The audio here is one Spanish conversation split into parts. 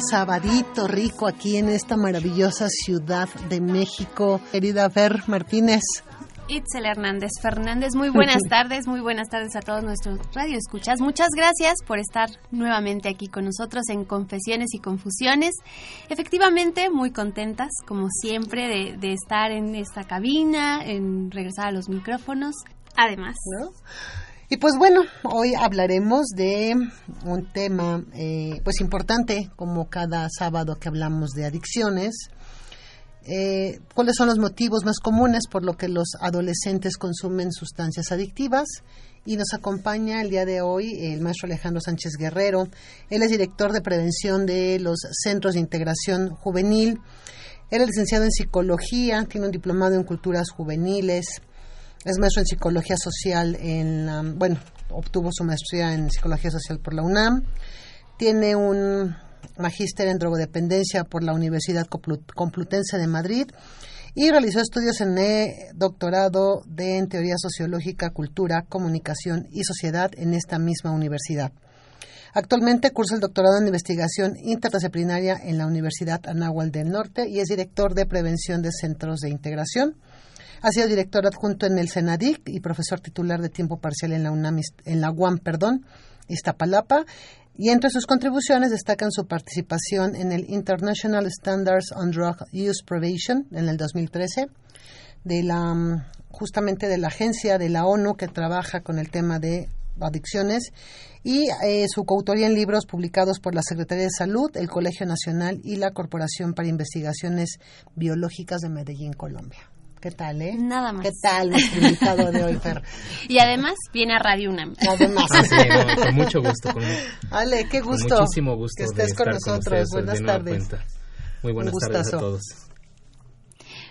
Sabadito rico aquí en esta maravillosa ciudad de México. Querida Fer Martínez. Itzel Hernández Fernández, muy buenas tardes, muy buenas tardes a todos nuestros radioescuchas. Muchas gracias por estar nuevamente aquí con nosotros en Confesiones y Confusiones. Efectivamente, muy contentas, como siempre, de, de estar en esta cabina, en regresar a los micrófonos. Además, ¿no? Y pues bueno, hoy hablaremos de un tema eh, pues importante, como cada sábado que hablamos de adicciones. Eh, ¿Cuáles son los motivos más comunes por lo que los adolescentes consumen sustancias adictivas? Y nos acompaña el día de hoy el maestro Alejandro Sánchez Guerrero. Él es director de prevención de los Centros de Integración Juvenil. Él es licenciado en psicología, tiene un diplomado en culturas juveniles, es maestro en psicología social en la, bueno, obtuvo su maestría en psicología social por la UNAM, tiene un magíster en drogodependencia por la Universidad Complu- Complutense de Madrid y realizó estudios en eh, doctorado de en teoría sociológica, cultura, comunicación y sociedad en esta misma universidad. Actualmente cursa el doctorado en investigación interdisciplinaria en la Universidad Anáhuac del Norte y es director de prevención de centros de integración. Ha sido director adjunto en el CENADIC y profesor titular de tiempo parcial en la UNAM, en la UAM, perdón, Iztapalapa. Y entre sus contribuciones destacan su participación en el International Standards on Drug Use Prevention en el 2013, de la, mm, justamente de la agencia de la ONU que trabaja con el tema de adicciones y eh, su coautoría en libros publicados por la Secretaría de Salud, el Colegio Nacional y la Corporación para Investigaciones Biológicas de Medellín, Colombia. ¿Qué tal, eh? Nada más. ¿Qué tal nuestro invitado de hoy, Fer? y además viene a Radio UNAM. Además. Ah, sí, no, con mucho gusto. Con, Ale, qué con gusto. muchísimo gusto que de estés con estar nosotros. ustedes buenas tardes. Muy buenas Un tardes a todos.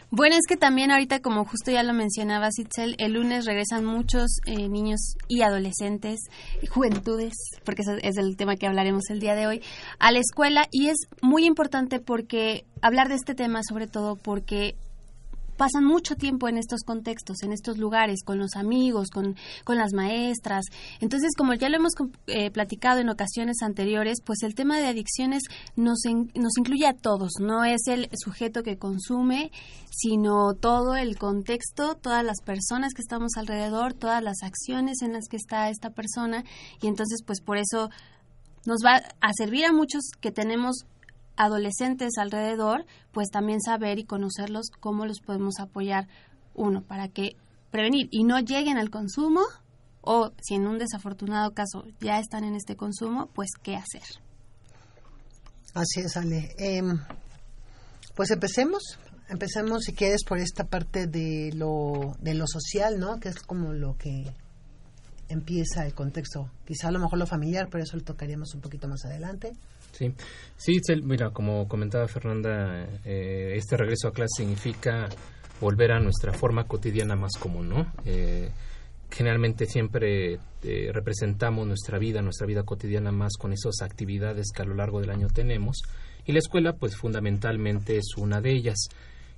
Bueno, es que también ahorita, como justo ya lo mencionaba Itzel, el lunes regresan muchos eh, niños y adolescentes, y juventudes, porque ese es el tema que hablaremos el día de hoy, a la escuela y es muy importante porque hablar de este tema sobre todo porque pasan mucho tiempo en estos contextos, en estos lugares, con los amigos, con, con las maestras. Entonces, como ya lo hemos eh, platicado en ocasiones anteriores, pues el tema de adicciones nos, nos incluye a todos, no es el sujeto que consume, sino todo el contexto, todas las personas que estamos alrededor, todas las acciones en las que está esta persona. Y entonces, pues por eso nos va a servir a muchos que tenemos adolescentes alrededor, pues también saber y conocerlos cómo los podemos apoyar, uno, para que prevenir y no lleguen al consumo, o si en un desafortunado caso ya están en este consumo, pues qué hacer. Así es, Ale. Em, pues empecemos. Empecemos, si quieres, por esta parte de lo, de lo social, ¿no? Que es como lo que empieza el contexto. Quizá a lo mejor lo familiar, pero eso lo tocaríamos un poquito más adelante. Sí, sí, mira, como comentaba Fernanda, eh, este regreso a clase significa volver a nuestra forma cotidiana más común, ¿no? Eh, generalmente siempre eh, representamos nuestra vida, nuestra vida cotidiana más con esas actividades que a lo largo del año tenemos. Y la escuela pues fundamentalmente es una de ellas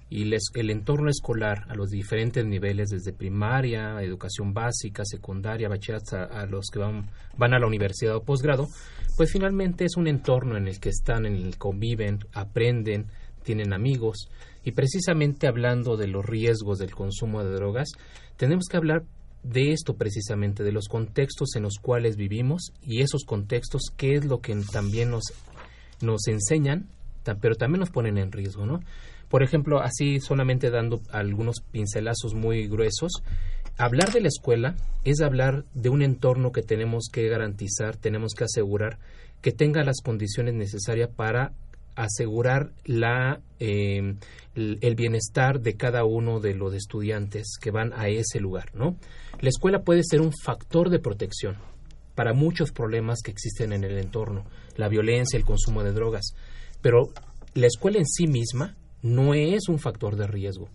y les- el entorno escolar a los diferentes niveles, desde primaria, educación básica, secundaria, bachillerato, a, a los que van, van a la universidad o posgrado, pues finalmente es un entorno en el que están, en el que conviven, aprenden, tienen amigos. Y precisamente hablando de los riesgos del consumo de drogas, tenemos que hablar de esto precisamente, de los contextos en los cuales vivimos y esos contextos, qué es lo que también nos, nos enseñan, pero también nos ponen en riesgo, ¿no? Por ejemplo, así solamente dando algunos pincelazos muy gruesos, hablar de la escuela es hablar de un entorno que tenemos que garantizar, tenemos que asegurar que tenga las condiciones necesarias para asegurar la, el el bienestar de cada uno de los estudiantes que van a ese lugar, ¿no? La escuela puede ser un factor de protección para muchos problemas que existen en el entorno, la violencia, el consumo de drogas, pero la escuela en sí misma no es un factor de riesgo,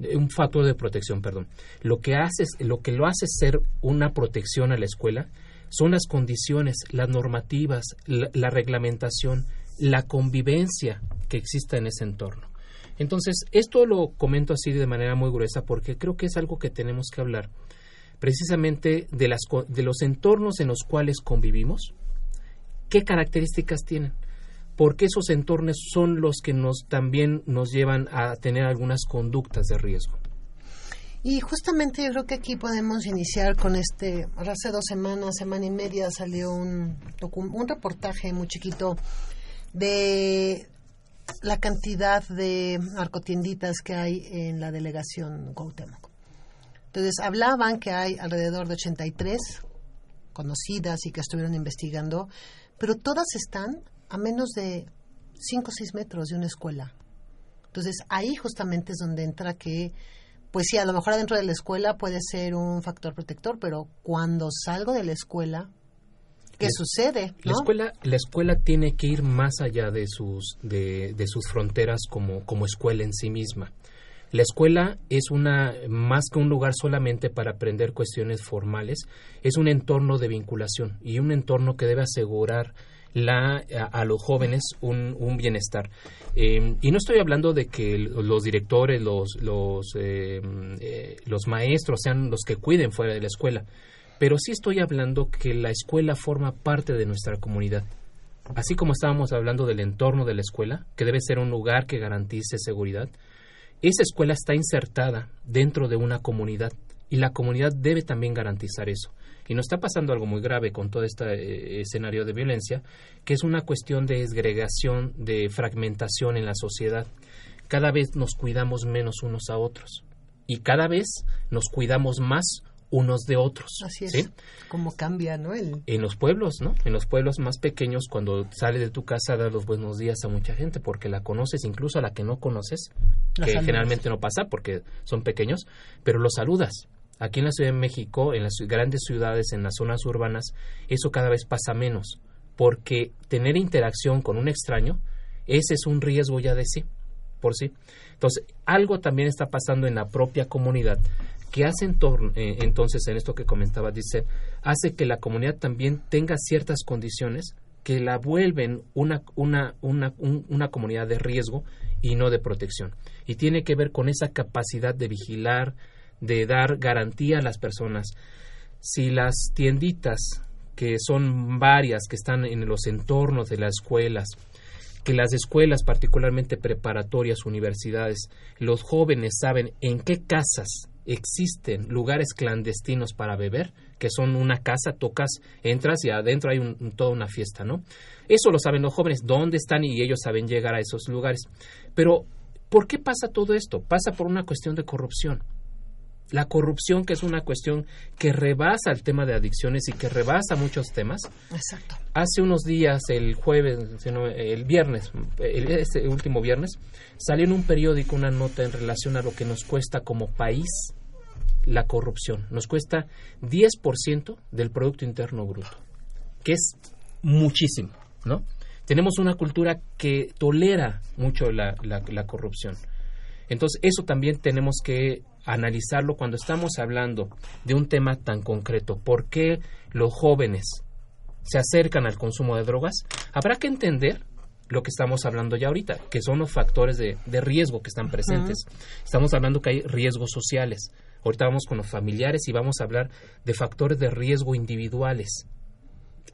eh, un factor de protección, perdón. Lo que hace, lo que lo hace ser una protección a la escuela son las condiciones, las normativas, la, la reglamentación, la convivencia que exista en ese entorno. Entonces, esto lo comento así de manera muy gruesa porque creo que es algo que tenemos que hablar precisamente de, las, de los entornos en los cuales convivimos, qué características tienen, porque esos entornos son los que nos también nos llevan a tener algunas conductas de riesgo. Y justamente yo creo que aquí podemos iniciar con este, hace dos semanas, semana y media salió un, un reportaje muy chiquito de la cantidad de narcotienditas que hay en la delegación Cuauhtémoc. Entonces hablaban que hay alrededor de 83 conocidas y que estuvieron investigando, pero todas están a menos de 5 o 6 metros de una escuela. Entonces ahí justamente es donde entra que, pues sí, a lo mejor adentro de la escuela puede ser un factor protector, pero cuando salgo de la escuela, ¿qué La- sucede? La ¿no? escuela, la escuela tiene que ir más allá de sus, de, de sus fronteras como, como escuela en sí misma. La escuela es una, más que un lugar solamente para aprender cuestiones formales, es un entorno de vinculación y un entorno que debe asegurar la, a, los jóvenes un, bienestar. Eh, y no estoy hablando de que los directores, los, eh, eh, los maestros sean los que cuiden fuera de la escuela, pero sí estoy hablando que la escuela forma parte de nuestra comunidad. Así como estábamos hablando del entorno de la escuela, que debe ser un lugar que garantice seguridad, esa escuela está insertada dentro de una comunidad y la comunidad debe también garantizar eso. Y nos está pasando algo muy grave con todo este eh, escenario de violencia, que es una cuestión de desgregación, de fragmentación en la sociedad. Cada vez nos cuidamos menos unos a otros y cada vez nos cuidamos más unos de otros. Así es. ¿sí? Cómo cambia, ¿no? El, en los pueblos, ¿no? En los pueblos más pequeños, cuando sales de tu casa, das los buenos días a mucha gente porque la conoces, incluso a la que no conoces, que saludas. generalmente no pasa porque son pequeños, pero los saludas. Aquí en la Ciudad de México, en las grandes ciudades, en las zonas urbanas, eso cada vez pasa menos, porque tener interacción con un extraño, ese es un riesgo ya de sí, por sí. Entonces, algo también está pasando en la propia comunidad que hace eh, entonces en esto que comentaba, dice, hace que la comunidad también tenga ciertas condiciones que la vuelven una, una, una, un- una comunidad de riesgo y no de protección. Y tiene que ver con esa capacidad de vigilar, de dar garantía a las personas. Si las tienditas, que son varias, que están en los entornos de las escuelas, que las escuelas, particularmente preparatorias, universidades, los jóvenes saben en qué casas existen lugares clandestinos para beber, que son una casa, tocas, entras y adentro hay un- toda una fiesta, ¿no? Eso lo saben los jóvenes, dónde están y ellos saben llegar a esos lugares. Pero, ¿por qué pasa todo esto? Pasa por una cuestión de corrupción. La corrupción, que es una cuestión que rebasa el tema de adicciones y que rebasa muchos temas, exacto. hace unos días, el jueves, si no, el viernes, el, este último viernes, salió en un periódico una nota en relación a lo que nos cuesta como país la corrupción. Nos cuesta 10% del Producto Interno Bruto, que es muchísimo, ¿no? Tenemos una cultura que tolera mucho la, la, la corrupción. Entonces, eso también tenemos que analizarlo cuando estamos hablando de un tema tan concreto. ¿Por qué los jóvenes se acercan al consumo de drogas? Habrá que entender lo que estamos hablando ya ahorita, que son los factores de, de riesgo que están presentes. Estamos hablando que hay riesgos sociales. Ahorita vamos con los familiares y vamos a hablar de factores de riesgo individuales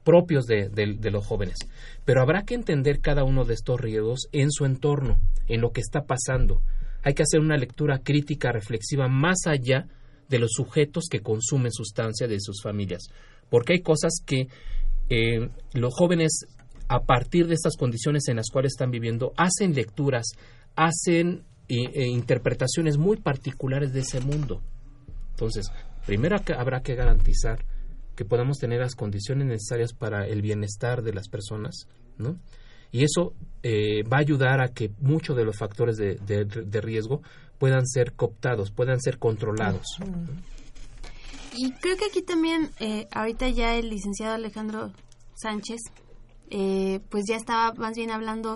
propios de, de- de los jóvenes. Pero habrá que entender cada uno de estos riesgos en su entorno, en lo que está pasando. Hay que hacer una lectura crítica, reflexiva, más allá de los sujetos que consumen sustancia de sus familias. Porque hay cosas que eh, los jóvenes, a partir de estas condiciones en las cuales están viviendo, hacen lecturas, hacen eh, eh, interpretaciones muy particulares de ese mundo. Entonces, primero que- habrá que garantizar que podamos tener las condiciones necesarias para el bienestar de las personas, ¿no? Y eso eh, va a ayudar a que muchos de los factores de, de- de riesgo puedan ser cooptados, puedan ser controlados. Y creo que aquí también, eh, ahorita ya el licenciado Alejandro Sánchez, eh, pues ya estaba más bien hablando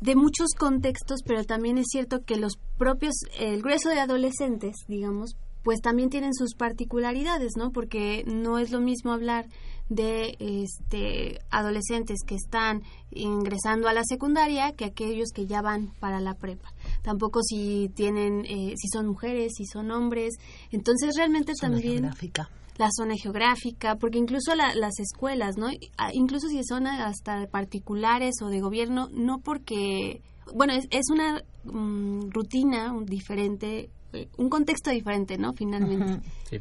de muchos contextos, pero también es cierto que los propios, el grueso de adolescentes, digamos, pues también tienen sus particularidades, ¿no? Porque no es lo mismo hablar de este adolescentes que están ingresando a la secundaria que aquellos que ya van para la prepa. Tampoco si tienen, eh, si son mujeres, si son hombres. Entonces realmente Zona también geográfica. la zona geográfica, porque incluso la- las escuelas, ¿no? Ah, Incluso si son hasta particulares o de gobierno, no porque, bueno, es, es una mm, rutina diferente, eh, un contexto diferente, ¿no? Finalmente. Sí.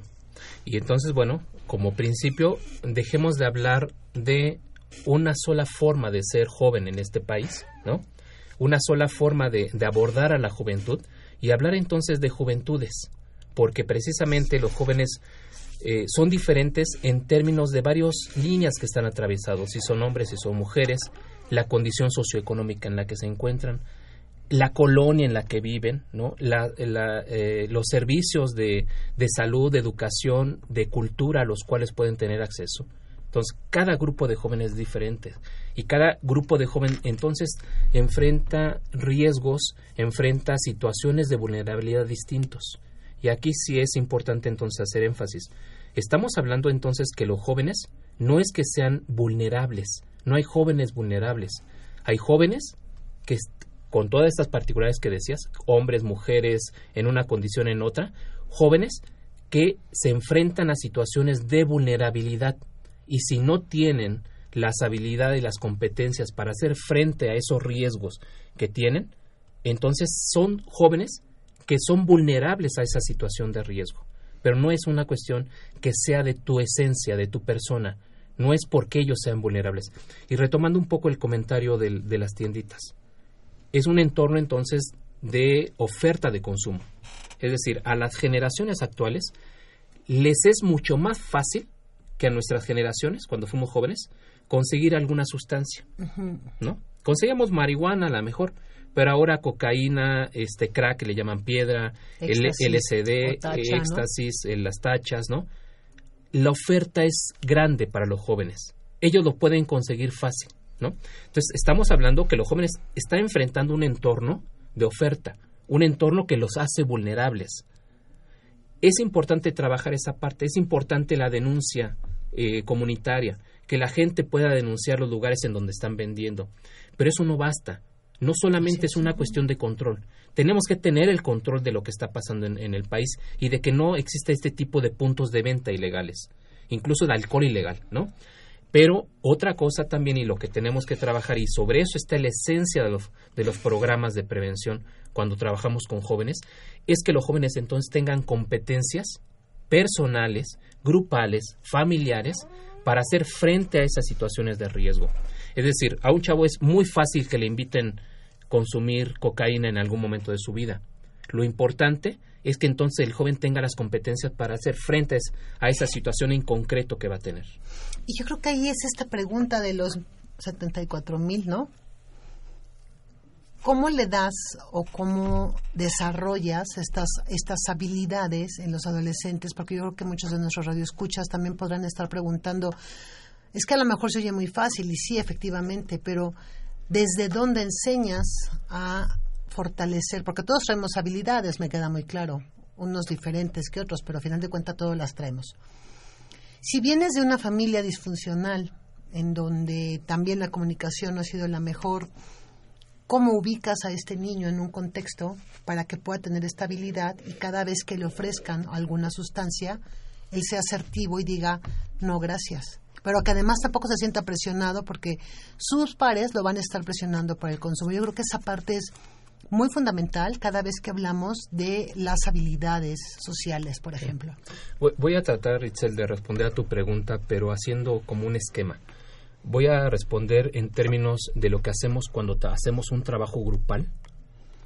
Y entonces, bueno, como principio, dejemos de hablar de una sola forma de ser joven en este país, ¿no? Una sola forma de, abordar a la juventud y hablar entonces de juventudes, porque precisamente los jóvenes eh, son diferentes en términos de varias líneas que están atravesados, si son hombres, si son mujeres, la condición socioeconómica en la que se encuentran, la colonia en la que viven, ¿no? La- eh, los servicios de, de salud, de educación, de cultura a los cuales pueden tener acceso. Entonces, cada grupo de jóvenes es diferente y cada grupo de jóvenes entonces enfrenta riesgos, enfrenta situaciones de vulnerabilidad distintos. Y aquí sí es importante entonces hacer énfasis. Estamos hablando entonces que los jóvenes no es que sean vulnerables, no hay jóvenes vulnerables, hay jóvenes que con todas estas particularidades que decías, hombres, mujeres, en una condición en otra, jóvenes que se enfrentan a situaciones de vulnerabilidad y si no tienen las habilidades y las competencias para hacer frente a esos riesgos que tienen, entonces son jóvenes que son vulnerables a esa situación de riesgo. Pero no es una cuestión que sea de tu esencia, de tu persona, no es porque ellos sean vulnerables. Y retomando un poco el comentario del- de las tienditas, es un entorno entonces de oferta de consumo. Es decir, a las generaciones actuales les es mucho más fácil que a nuestras generaciones, cuando fuimos jóvenes, conseguir alguna sustancia, ¿no? Conseguíamos marihuana a lo mejor, pero ahora cocaína, este crack que le llaman piedra, Éxtasis LSD, éxtasis, eh, las tachas, ¿no? La oferta es grande para los jóvenes. Ellos lo pueden conseguir fácil, ¿no? Entonces, estamos hablando que los jóvenes están enfrentando un entorno de oferta, un entorno que los hace vulnerables. Es importante trabajar esa parte, es importante la denuncia eh, comunitaria, que la gente pueda denunciar los lugares en donde están vendiendo. Pero eso no basta. No solamente es una cuestión de control. Tenemos que tener el control de lo que está pasando en, en el país y de que no exista este tipo de puntos de venta ilegales, incluso de alcohol ilegal, ¿no? Pero otra cosa también y lo que tenemos que trabajar, y sobre eso está la esencia de los, de los programas de prevención cuando trabajamos con jóvenes, es que los jóvenes entonces tengan competencias personales, grupales, familiares, para hacer frente a esas situaciones de riesgo. Es decir, a un chavo es muy fácil que le inviten consumir cocaína en algún momento de su vida. Lo importante es que entonces el joven tenga las competencias para hacer frente a esa situación en concreto que va a tener. Y yo creo que ahí es esta pregunta de los 74 mil, ¿no? ¿Cómo le das o cómo desarrollas estas, estas habilidades en los adolescentes? Porque yo creo que muchos de nuestros radioescuchas también podrán estar preguntando, es que a lo mejor se oye muy fácil, y sí, efectivamente, pero ¿desde dónde enseñas a fortalecer? Porque todos traemos habilidades, me queda muy claro, unos diferentes que otros, pero al final de cuentas todos las traemos. Si vienes de una familia disfuncional, en donde también la comunicación no ha sido la mejor, ¿cómo ubicas a este niño en un contexto para que pueda tener estabilidad y cada vez que le ofrezcan alguna sustancia, él sea asertivo y diga, no, gracias? Pero que además tampoco se sienta presionado porque sus pares lo van a estar presionando por el consumo. Yo creo que esa parte es muy fundamental cada vez que hablamos de las habilidades sociales, por ejemplo. Voy- a tratar, Itzel, de responder a tu pregunta, pero haciendo como un esquema. Voy a responder en términos de lo que hacemos cuando hacemos un trabajo grupal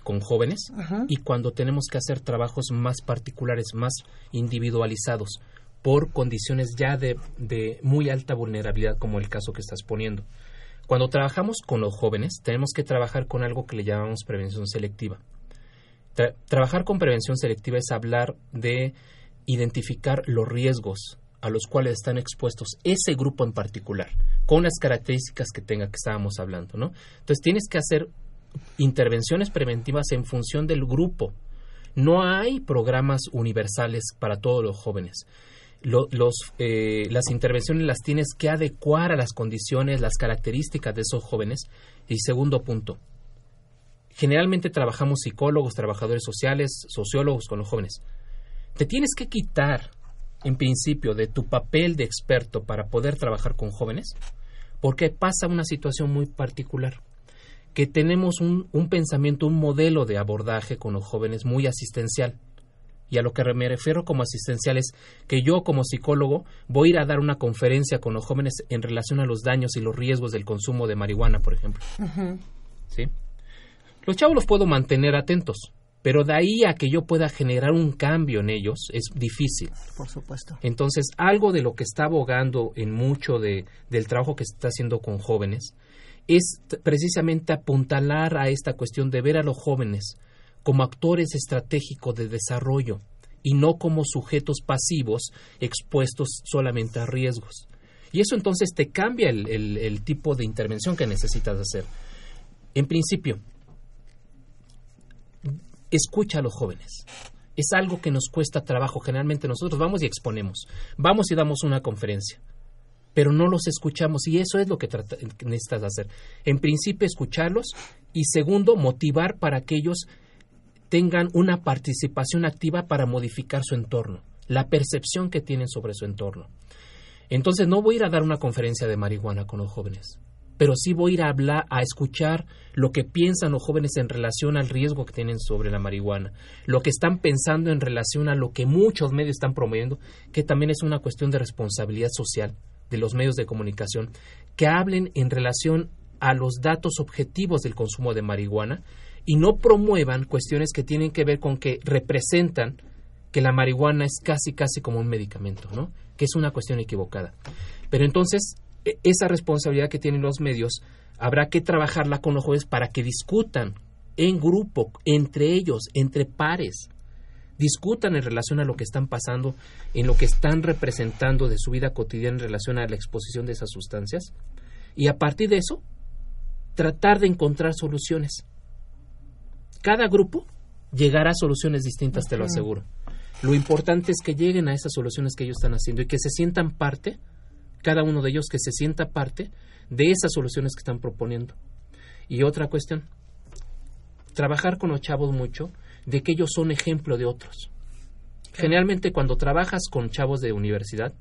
con jóvenes y cuando tenemos que hacer trabajos más particulares, más individualizados, por condiciones ya de, de muy alta vulnerabilidad, como el caso que estás poniendo. Cuando trabajamos con los jóvenes, tenemos que trabajar con algo que le llamamos prevención selectiva. Tra- trabajar con prevención selectiva es hablar de identificar los riesgos a los cuales están expuestos ese grupo en particular, con las características que tenga que estábamos hablando, ¿no? Entonces tienes que hacer intervenciones preventivas en función del grupo. No hay programas universales para todos los jóvenes. Lo- los, eh, las intervenciones las tienes que adecuar a las condiciones, las características de esos jóvenes. Y segundo punto, generalmente trabajamos psicólogos, trabajadores sociales, sociólogos con los jóvenes. Te tienes que quitar, en principio, de tu papel de experto para poder trabajar con jóvenes, porque pasa una situación muy particular, que tenemos un, un pensamiento, un modelo de abordaje con los jóvenes muy asistencial. Y a lo que me refiero como asistencial es que yo como psicólogo voy a ir a dar una conferencia con los jóvenes en relación a los daños y los riesgos del consumo de marihuana, por ejemplo. ¿Sí? Los chavos los puedo mantener atentos, pero de ahí a que yo pueda generar un cambio en ellos es difícil. Por supuesto. Entonces, algo de lo que está abogando en mucho de, del trabajo que se está haciendo con jóvenes es precisamente apuntalar a esta cuestión de ver a los jóvenes como actores estratégicos de desarrollo y no como sujetos pasivos expuestos solamente a riesgos. Y eso entonces te cambia el, el- tipo de intervención que necesitas hacer. En principio, escucha a los jóvenes. Es algo que nos cuesta trabajo. Generalmente nosotros vamos y exponemos. Vamos y damos una conferencia. Pero no los escuchamos y eso es lo que necesitas hacer. En principio, escucharlos y segundo, motivar para que ellos tengan una participación activa para modificar su entorno, la percepción que tienen sobre su entorno. Entonces no voy a ir a dar una conferencia de marihuana con los jóvenes, pero sí voy a ir a hablar, a escuchar lo que piensan los jóvenes en relación al riesgo que tienen sobre la marihuana, lo que están pensando en relación a lo que muchos medios están promoviendo, que también es una cuestión de responsabilidad social de los medios de comunicación, que hablen en relación a los datos objetivos del consumo de marihuana y no promuevan cuestiones que tienen que ver con que representan que la marihuana es casi casi como un medicamento, ¿no? Que es una cuestión equivocada. Pero entonces, e- esa responsabilidad que tienen los medios habrá que trabajarla con los jóvenes para que discutan en grupo, entre ellos, entre pares, discutan en relación a lo que están pasando, en lo que están representando de su vida cotidiana en relación a la exposición de esas sustancias, y a partir de eso, tratar de encontrar soluciones. Cada grupo llegará a soluciones distintas, te lo aseguro. Lo importante es que lleguen a esas soluciones que ellos están haciendo y que se sientan parte, cada uno de ellos que se sienta parte de esas soluciones que están proponiendo. Y otra cuestión, trabajar con los chavos mucho de que ellos son ejemplo de otros. Generalmente cuando trabajas con chavos de universidad,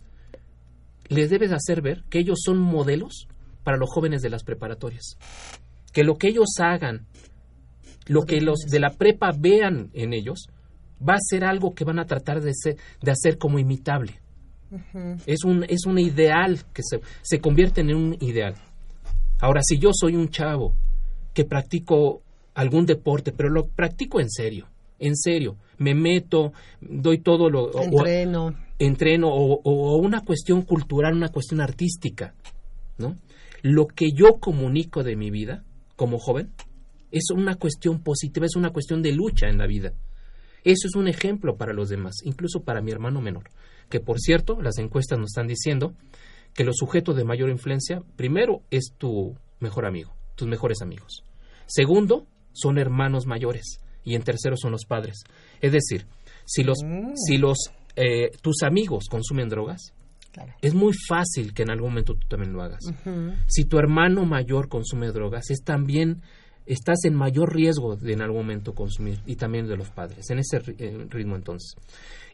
les debes hacer ver que ellos son modelos para los jóvenes de las preparatorias. Que lo que ellos hagan, lo que los de la prepa vean en ellos, va a ser algo que van a tratar de, ser- de hacer como imitable. Es un, es un ideal que se, se convierte en un ideal. Ahora, si yo soy un chavo que practico algún deporte, pero lo practico en serio, en serio, me meto, doy todo lo... o- Entreno. entreno o, o una cuestión cultural, una cuestión artística, ¿no? Lo que yo comunico de mi vida como joven es una cuestión positiva, es una cuestión de lucha en la vida. Eso es un ejemplo para los demás, incluso para mi hermano menor, que por cierto, las encuestas nos están diciendo que los sujetos de mayor influencia, primero es tu mejor amigo, tus mejores amigos. Segundo, son hermanos mayores y en tercero son los padres. Es decir, si los, si los eh, tus amigos consumen drogas, Claro. Es muy fácil que en algún momento tú también lo hagas. Si tu hermano mayor consume drogas, es también estás en mayor riesgo de en algún momento consumir y también de los padres, en ese eh, ritmo entonces.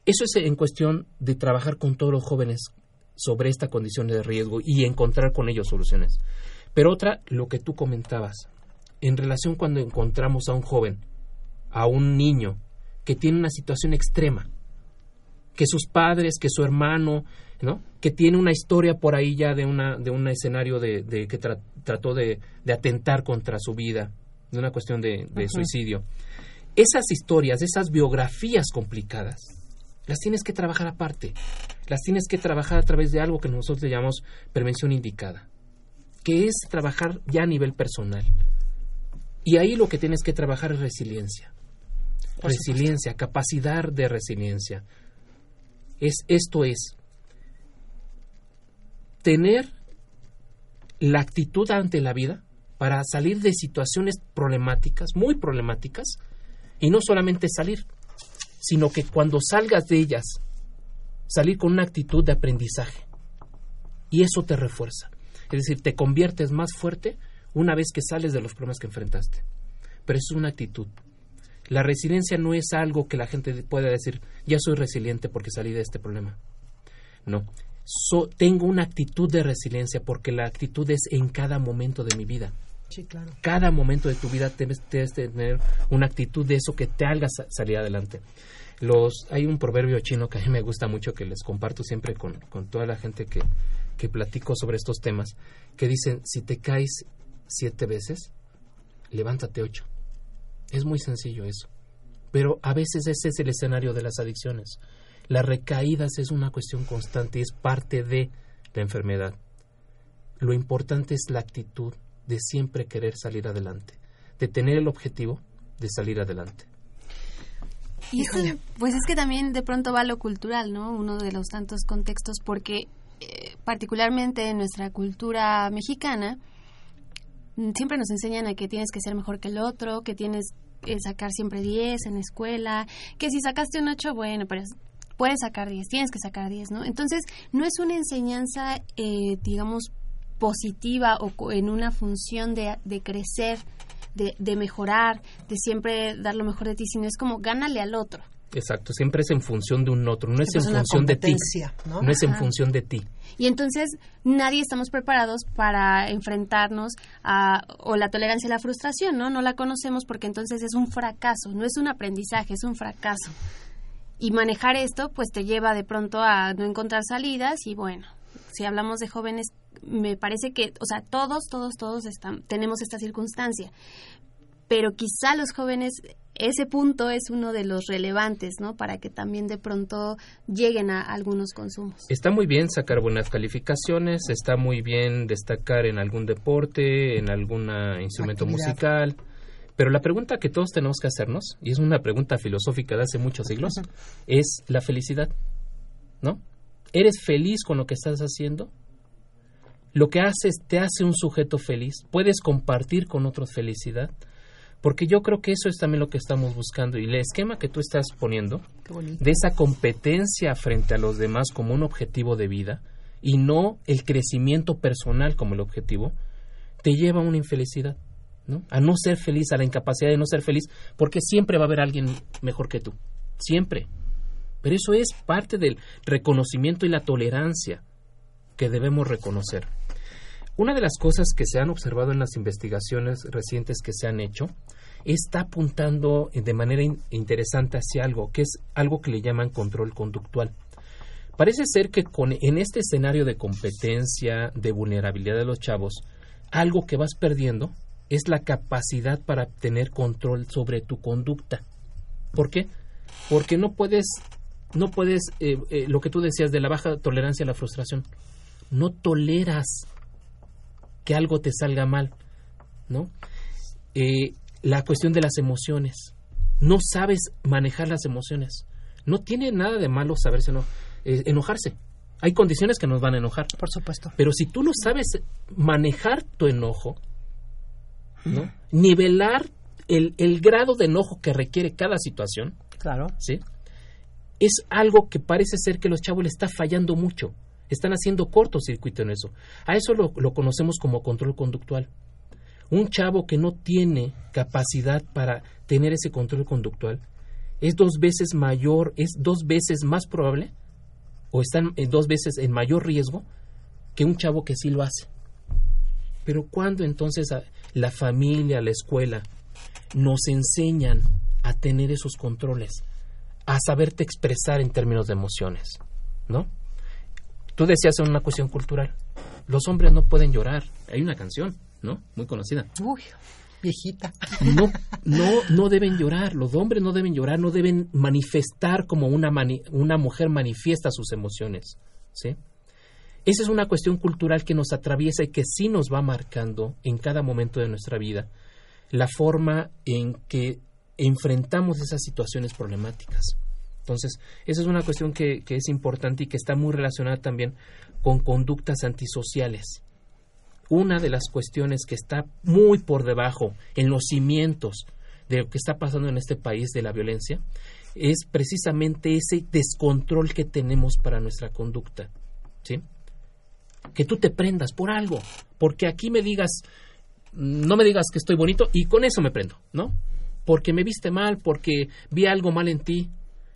Eso es en cuestión de trabajar con todos los jóvenes sobre esta condición de riesgo y encontrar con ellos soluciones. Pero otra, lo que tú comentabas, en relación cuando encontramos a un joven, a un niño que tiene una situación extrema, que sus padres, que su hermano, ¿no? que tiene una historia por ahí ya de una de un escenario de, que tra- trató de atentar contra su vida, de una cuestión de, de suicidio. Esas historias, esas biografías complicadas, las tienes que trabajar aparte. Las tienes que trabajar a través de algo que nosotros le llamamos prevención indicada, que es trabajar ya a nivel personal. Y ahí lo que tienes que trabajar es resiliencia. resiliencia, capacidad de resiliencia. Es, esto es tener la actitud ante la vida para salir de situaciones problemáticas, muy problemáticas, y no solamente salir, sino que cuando salgas de ellas, salir con una actitud de aprendizaje. Y eso te refuerza. Es decir, te conviertes más fuerte una vez que sales de los problemas que enfrentaste. Pero es una actitud. La resiliencia no es algo que la gente pueda decir, ya soy resiliente porque salí de este problema. No, So- tengo una actitud de resiliencia porque la actitud es en cada momento de mi vida. Cada momento de tu vida debes, debes tener una actitud de eso que te haga sa- salir adelante. Los, hay un proverbio chino que a mí me gusta mucho, que les comparto siempre con, con toda la gente que, que platico sobre estos temas, que dicen, si te caes siete veces, levántate ocho. Es muy sencillo eso. Pero a veces ese es el escenario de las adicciones. Las recaídas es una cuestión constante y es parte de la enfermedad. Lo importante es la actitud de siempre querer salir adelante, de tener el objetivo de salir adelante. Y esto, pues es que también de pronto va lo cultural, ¿no? Uno de los tantos contextos, porque eh, particularmente en nuestra cultura mexicana, mm, siempre nos enseñan a que tienes que ser mejor que el otro, que tienes que sacar siempre 10 en la escuela, que si sacaste un 8, bueno, pero es- puedes sacar 10, tienes que sacar 10, ¿no? Entonces, no es una enseñanza, eh, digamos, positiva o en una función de, de crecer, de, de mejorar, de siempre dar lo mejor de ti, sino es como gánale al otro. Exacto, siempre es en función de un otro, no es Siempre en función de ti. ¿no? No es en función de ti. Y entonces nadie estamos preparados para enfrentarnos a o la tolerancia a la frustración, ¿no? No la conocemos porque entonces es un fracaso, no es un aprendizaje, es un fracaso. Y manejar esto pues te lleva de pronto a no encontrar salidas y bueno, si hablamos de jóvenes me parece que, o sea, todos, todos, todos están, tenemos esta circunstancia. Pero quizá los jóvenes ese punto es uno de los relevantes, ¿no? Para que también de pronto lleguen a algunos consumos. Está muy bien sacar buenas calificaciones, está muy bien destacar en algún deporte, en algún instrumento Actividad. musical, pero la pregunta que todos tenemos que hacernos, y es una pregunta filosófica de hace muchos siglos, es la felicidad, ¿no? ¿Eres feliz con lo que estás haciendo? ¿Lo que haces te hace un sujeto feliz? ¿Puedes compartir con otros felicidad? Porque yo creo que eso es también lo que estamos buscando y el esquema que tú estás poniendo de esa competencia frente a los demás como un objetivo de vida y no el crecimiento personal como el objetivo, te lleva a una infelicidad, ¿no? A no ser feliz, a la incapacidad de no ser feliz, porque siempre va a haber alguien mejor que tú, siempre. Pero eso es parte del reconocimiento y la tolerancia que debemos reconocer. Una de las cosas que se han observado en las investigaciones recientes que se han hecho está apuntando de manera in- interesante hacia algo, que es algo que le llaman control conductual. Parece ser que con, en este escenario de competencia, de vulnerabilidad de los chavos, algo que vas perdiendo es la capacidad para tener control sobre tu conducta. ¿Por qué? Porque no puedes, no puedes, eh, eh, lo que tú decías de la baja tolerancia a la frustración, no toleras que algo te salga mal, ¿no? Eh, la cuestión de las emociones, no sabes manejar las emociones. No tiene nada de malo saberse eh, enojarse. Hay condiciones que nos van a enojar. Por supuesto. Pero si tú no sabes manejar tu enojo, ¿no? Nivelar el, el grado de enojo que requiere cada situación, Claro. ¿sí? Es algo que parece ser que los chavos le está fallando mucho. Están haciendo cortocircuito en eso. A eso lo, lo conocemos como control conductual. Un chavo que no tiene capacidad para tener ese control conductual es dos veces mayor, es dos veces más probable o están eh, dos veces en mayor riesgo que un chavo que sí lo hace. Pero cuando entonces la familia, la escuela nos enseñan a tener esos controles, a saberte expresar en términos de emociones, ¿no? Tú decías en una cuestión cultural, los hombres no pueden llorar. Hay una canción, ¿no? Muy conocida. Uy, viejita. No, no, no deben llorar. Los hombres no deben llorar, no deben manifestar como una, mani- una mujer manifiesta sus emociones, ¿sí? Esa es una cuestión cultural que nos atraviesa y que sí nos va marcando en cada momento de nuestra vida la forma en que enfrentamos esas situaciones problemáticas. Entonces, esa es una cuestión que, que es importante y que está muy relacionada también con conductas antisociales. Una de las cuestiones que está muy por debajo en los cimientos de lo que está pasando en este país de la violencia es precisamente ese descontrol que tenemos para nuestra conducta. ¿sí? Que tú te prendas por algo, porque aquí me digas, no me digas que estoy bonito y con eso me prendo, ¿no? Porque me viste mal, porque vi algo mal en ti.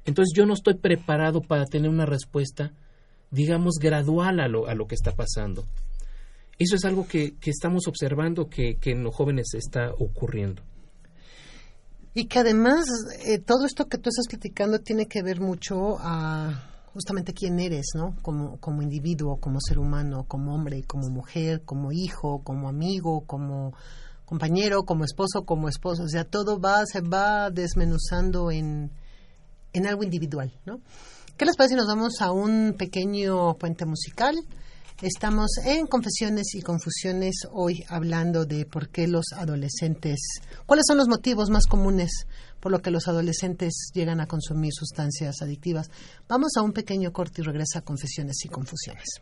Entonces yo no estoy preparado para tener una respuesta, digamos, gradual a lo, a lo que está pasando. Eso es algo que, que estamos observando que, que en los jóvenes está ocurriendo. Y que además eh, todo esto que tú estás platicando tiene que ver mucho a justamente quién eres, ¿no? Como, como individuo, como ser humano, como hombre, como mujer, como hijo, como amigo, como compañero, como esposo, como esposo. O sea, todo va, se va desmenuzando en, en algo individual, ¿no? ¿Qué les parece si nos vamos a un pequeño puente musical? Estamos en Confesiones y Confusiones hoy hablando de por qué los adolescentes, cuáles son los motivos más comunes por lo que los adolescentes llegan a consumir sustancias adictivas. Vamos a un pequeño corte y regresa a Confesiones y Confusiones.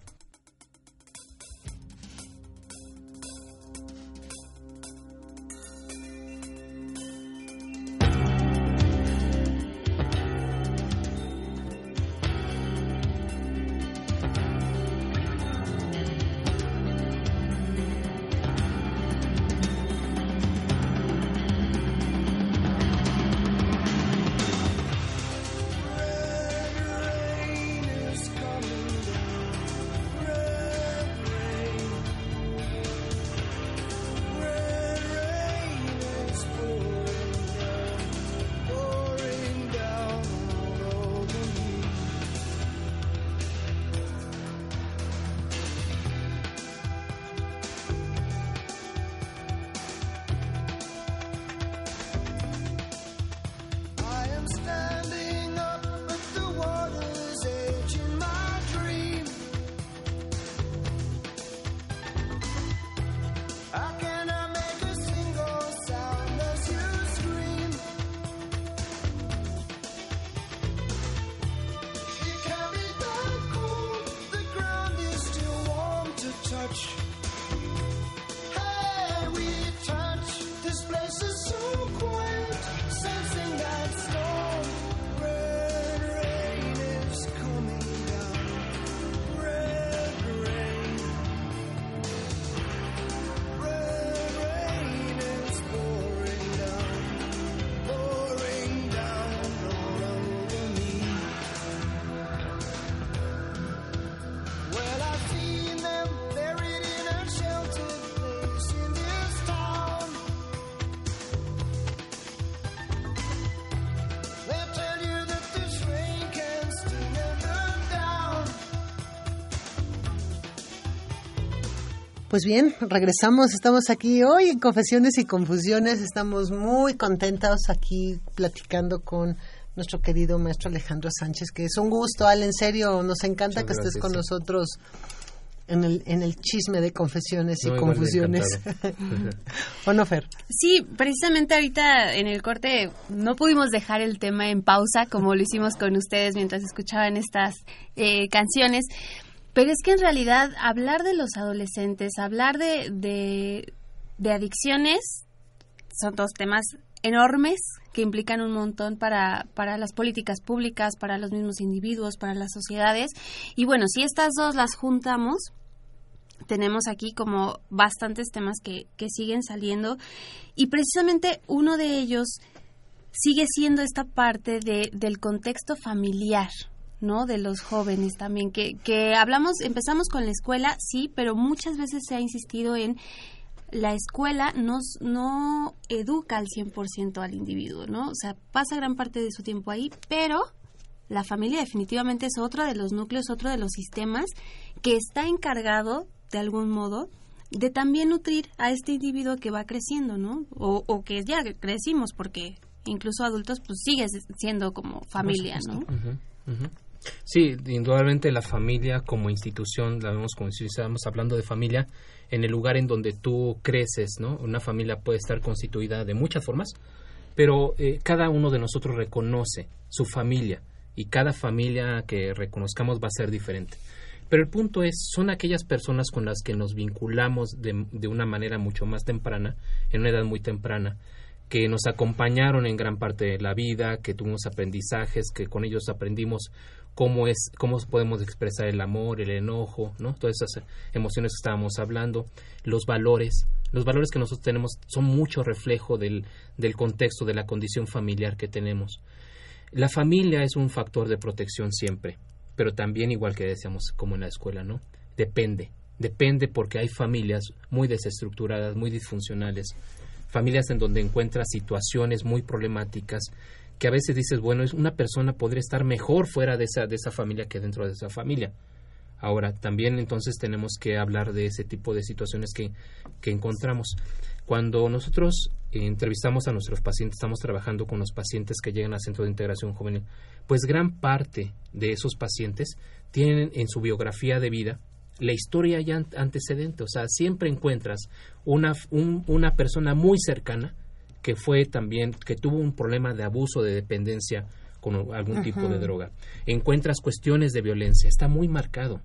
Pues bien, regresamos, estamos aquí hoy en Confesiones y Confusiones, estamos muy contentos aquí platicando con nuestro querido maestro Alejandro Sánchez, que es un gusto, Al, en serio, nos encanta Muchas que estés con sí. nosotros en el, en el chisme de confesiones y No, confusiones. ¿O no, Fer? Sí, precisamente ahorita en el corte no pudimos dejar el tema en pausa como lo hicimos con ustedes mientras escuchaban estas eh, canciones, pero es que en realidad hablar de los adolescentes, hablar de, de, adicciones, son dos temas enormes que implican un montón para, para las políticas públicas, para los mismos individuos, para las sociedades. Y bueno, si estas dos las juntamos, tenemos aquí como bastantes temas que, que siguen saliendo y precisamente uno de ellos sigue siendo esta parte de, del contexto familiar, ¿no? De los jóvenes también, que, que hablamos, empezamos con la escuela, sí, pero muchas veces se ha insistido en la escuela nos, no educa al 100% al individuo, ¿no? O sea, pasa gran parte de su tiempo ahí, pero la familia definitivamente es otro de los núcleos, otro de los sistemas que está encargado, de algún modo, de también nutrir a este individuo que va creciendo, ¿no? O, o que ya crecimos, porque incluso adultos, pues sigues siendo como familia, ¿no? Sí, indudablemente la familia como institución, la vemos como si estamos hablando de familia en el lugar en donde tú creces, ¿no? Una familia puede estar constituida de muchas formas, pero eh, cada uno de nosotros reconoce su familia y cada familia que reconozcamos va a ser diferente. Pero el punto es, son aquellas personas con las que nos vinculamos de, de una manera mucho más temprana, en una edad muy temprana, que nos acompañaron en gran parte de la vida, que tuvimos aprendizajes, que con ellos aprendimos cómo es, cómo podemos expresar el amor, el enojo, ¿no? Todas esas emociones que estábamos hablando, los valores, los valores que nosotros tenemos son mucho reflejo del, del contexto, de la condición familiar que tenemos. La familia es un factor de protección siempre, pero también igual que decíamos como en la escuela, ¿no? Depende, depende porque hay familias muy desestructuradas, muy disfuncionales, familias en donde encuentras situaciones muy problemáticas que a veces dices, bueno, es una persona podría estar mejor fuera de esa de esa familia que dentro de esa familia. Ahora, también entonces tenemos que hablar de ese tipo de situaciones que, que encontramos. Cuando nosotros eh, entrevistamos a nuestros pacientes, estamos trabajando con los pacientes que llegan al Centro de Integración Juvenil, pues gran parte de esos pacientes tienen en su biografía de vida la historia ya ant- antecedente, o sea, siempre encuentras una, un- una persona muy cercana que fue también, que tuvo un problema de abuso, de dependencia con algún tipo de droga. Encuentras cuestiones de violencia, está muy marcado.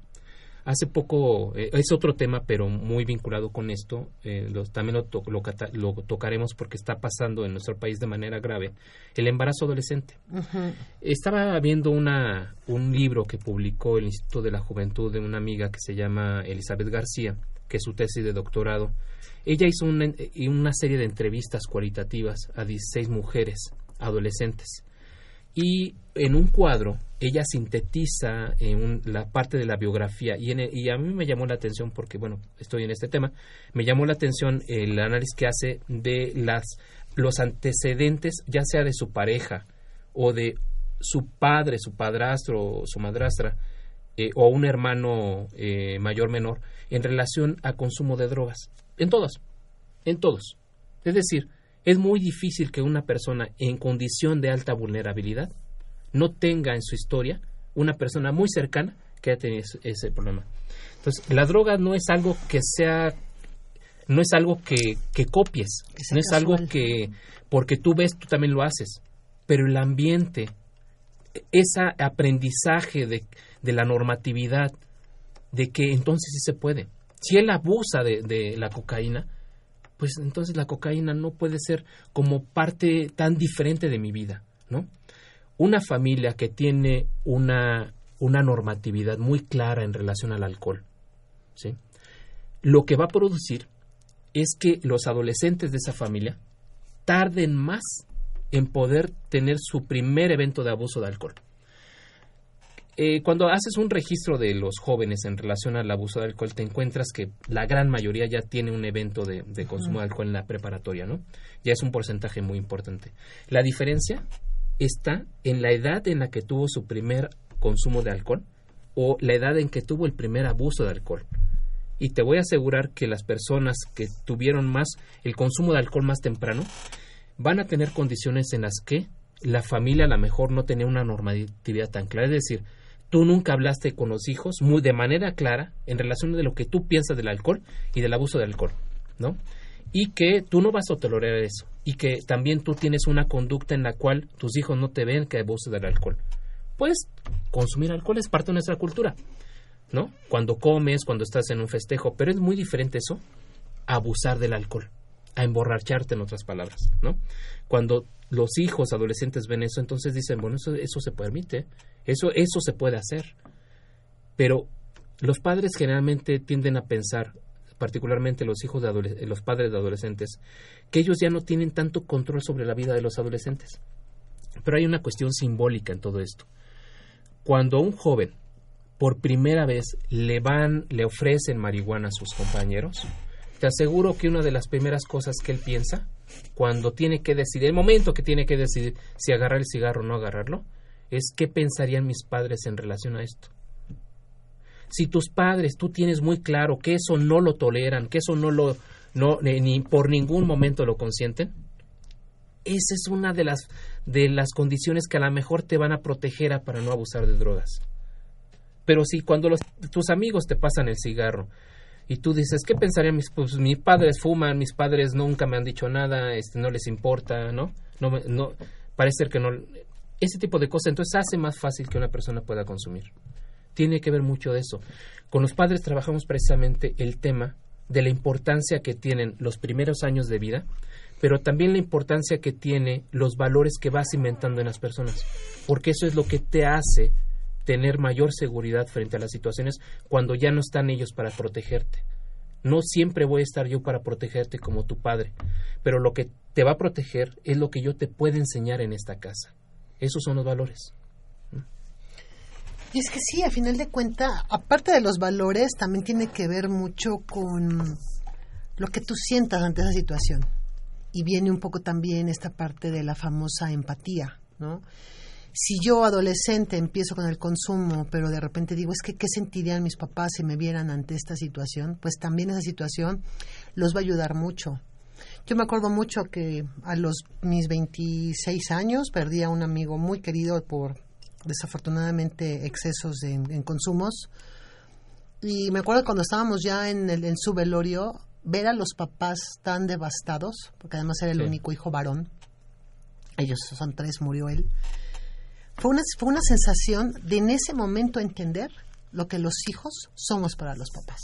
Hace poco, eh, es otro tema, pero muy vinculado con esto, eh, también lo, to- lo cata- lo tocaremos porque está pasando en nuestro país de manera grave, el embarazo adolescente. Estaba viendo una, un libro que publicó el Instituto de la Juventud de una amiga que se llama Elizabeth García, que es su tesis de doctorado. Ella hizo una, eh, una serie de entrevistas cualitativas a 16 mujeres adolescentes. Y en un cuadro, ella sintetiza en un- la parte de la biografía. Y, en el- y a mí me llamó la atención, porque, bueno, estoy en este tema, me llamó la atención el análisis que hace de las, los antecedentes, ya sea de su pareja o de su padre, su padrastro o su madrastra, eh, o un hermano eh, mayor menor, en relación a consumo de drogas. En todos, en todos. Es decir, es muy difícil que una persona en condición de alta vulnerabilidad no tenga en su historia una persona muy cercana que haya tenido ese- problema. Entonces, la droga no es algo que sea, no es algo que, que copies, Que no es algo que porque tú ves, tú también lo haces, pero el ambiente, ese aprendizaje de, de la normatividad, de que entonces sí se puede. Si él abusa de, de la cocaína, pues entonces la cocaína no puede ser como parte tan diferente de mi vida, ¿no? Una familia que tiene una, una normatividad muy clara en relación al alcohol, ¿sí? Lo que va a producir es que los adolescentes de esa familia tarden más en poder tener su primer evento de abuso de alcohol. Eh, cuando haces un registro de los jóvenes en relación al abuso de alcohol, te encuentras que la gran mayoría ya tiene un evento de, de consumo de alcohol en la preparatoria, ¿no? Ya es un porcentaje muy importante. La diferencia está en la edad en la que tuvo su primer consumo de alcohol o la edad en que tuvo el primer abuso de alcohol. Y te voy a asegurar que las personas que tuvieron más el consumo de alcohol más temprano van a tener condiciones en las que la familia a lo mejor no tenía una normatividad tan clara. Es decir, tú nunca hablaste con los hijos muy de manera clara en relación de lo que tú piensas del alcohol y del abuso del alcohol, ¿no? Y que tú no vas a tolerar eso. Y que también tú tienes una conducta en la cual tus hijos no te ven que abuses del alcohol. Pues consumir alcohol es parte de nuestra cultura, ¿no? Cuando comes, cuando estás en un festejo, pero es muy diferente eso, abusar del alcohol. A emborracharte en otras palabras, ¿no? Cuando los hijos adolescentes ven eso, entonces dicen, bueno, eso, eso se permite, eso, eso se puede hacer. Pero los padres generalmente tienden a pensar, particularmente los hijos de los padres de adolescentes, que ellos ya no tienen tanto control sobre la vida de los adolescentes. Pero hay una cuestión simbólica en todo esto. Cuando un joven por primera vez le van, le ofrecen marihuana a sus compañeros, te aseguro que una de las primeras cosas que él piensa cuando tiene que decidir, el momento que tiene que decidir si agarrar el cigarro o no agarrarlo, es qué pensarían mis padres en relación a esto. Si tus padres, tú tienes muy claro que eso no lo toleran, que eso no lo, no, ni, por ningún momento lo consienten, esa es una de las, de las condiciones que a lo mejor te van a proteger a- para no abusar de drogas. Pero si cuando los, tus amigos te pasan el cigarro y tú dices, ¿qué pensarían mis, pues, mis padres fuman, mis padres nunca me han dicho nada, este, no les importa, ¿no? No, no parece ser que no ese tipo de cosas entonces hace más fácil que una persona pueda consumir. Tiene que ver mucho de eso. Con los padres trabajamos precisamente el tema de la importancia que tienen los primeros años de vida, pero también la importancia que tiene los valores que vas inventando en las personas, porque eso es lo que te hace tener mayor seguridad frente a las situaciones cuando ya no están ellos para protegerte. No siempre voy a estar yo para protegerte como tu padre, pero lo que te va a proteger es lo que yo te puedo enseñar en esta casa. Esos son los valores. Y es que sí, a final de cuentas, aparte de los valores, también tiene que ver mucho con lo que tú sientas ante esa situación. Y viene un poco también esta parte de la famosa empatía, ¿no? Si yo adolescente empiezo con el consumo, pero de repente digo, es que ¿qué sentirían mis papás si me vieran ante esta situación? Pues también esa situación los va a ayudar mucho. Yo me acuerdo mucho que a los mis 26 años perdí a un amigo muy querido por desafortunadamente excesos de- en, consumos. Y me acuerdo cuando estábamos ya en, el, en su velorio, ver a los papás tan devastados, porque además era el Sí. único hijo varón, ellos son tres, murió él. Fue una, fue una sensación de en ese momento entender lo que los hijos somos para los papás.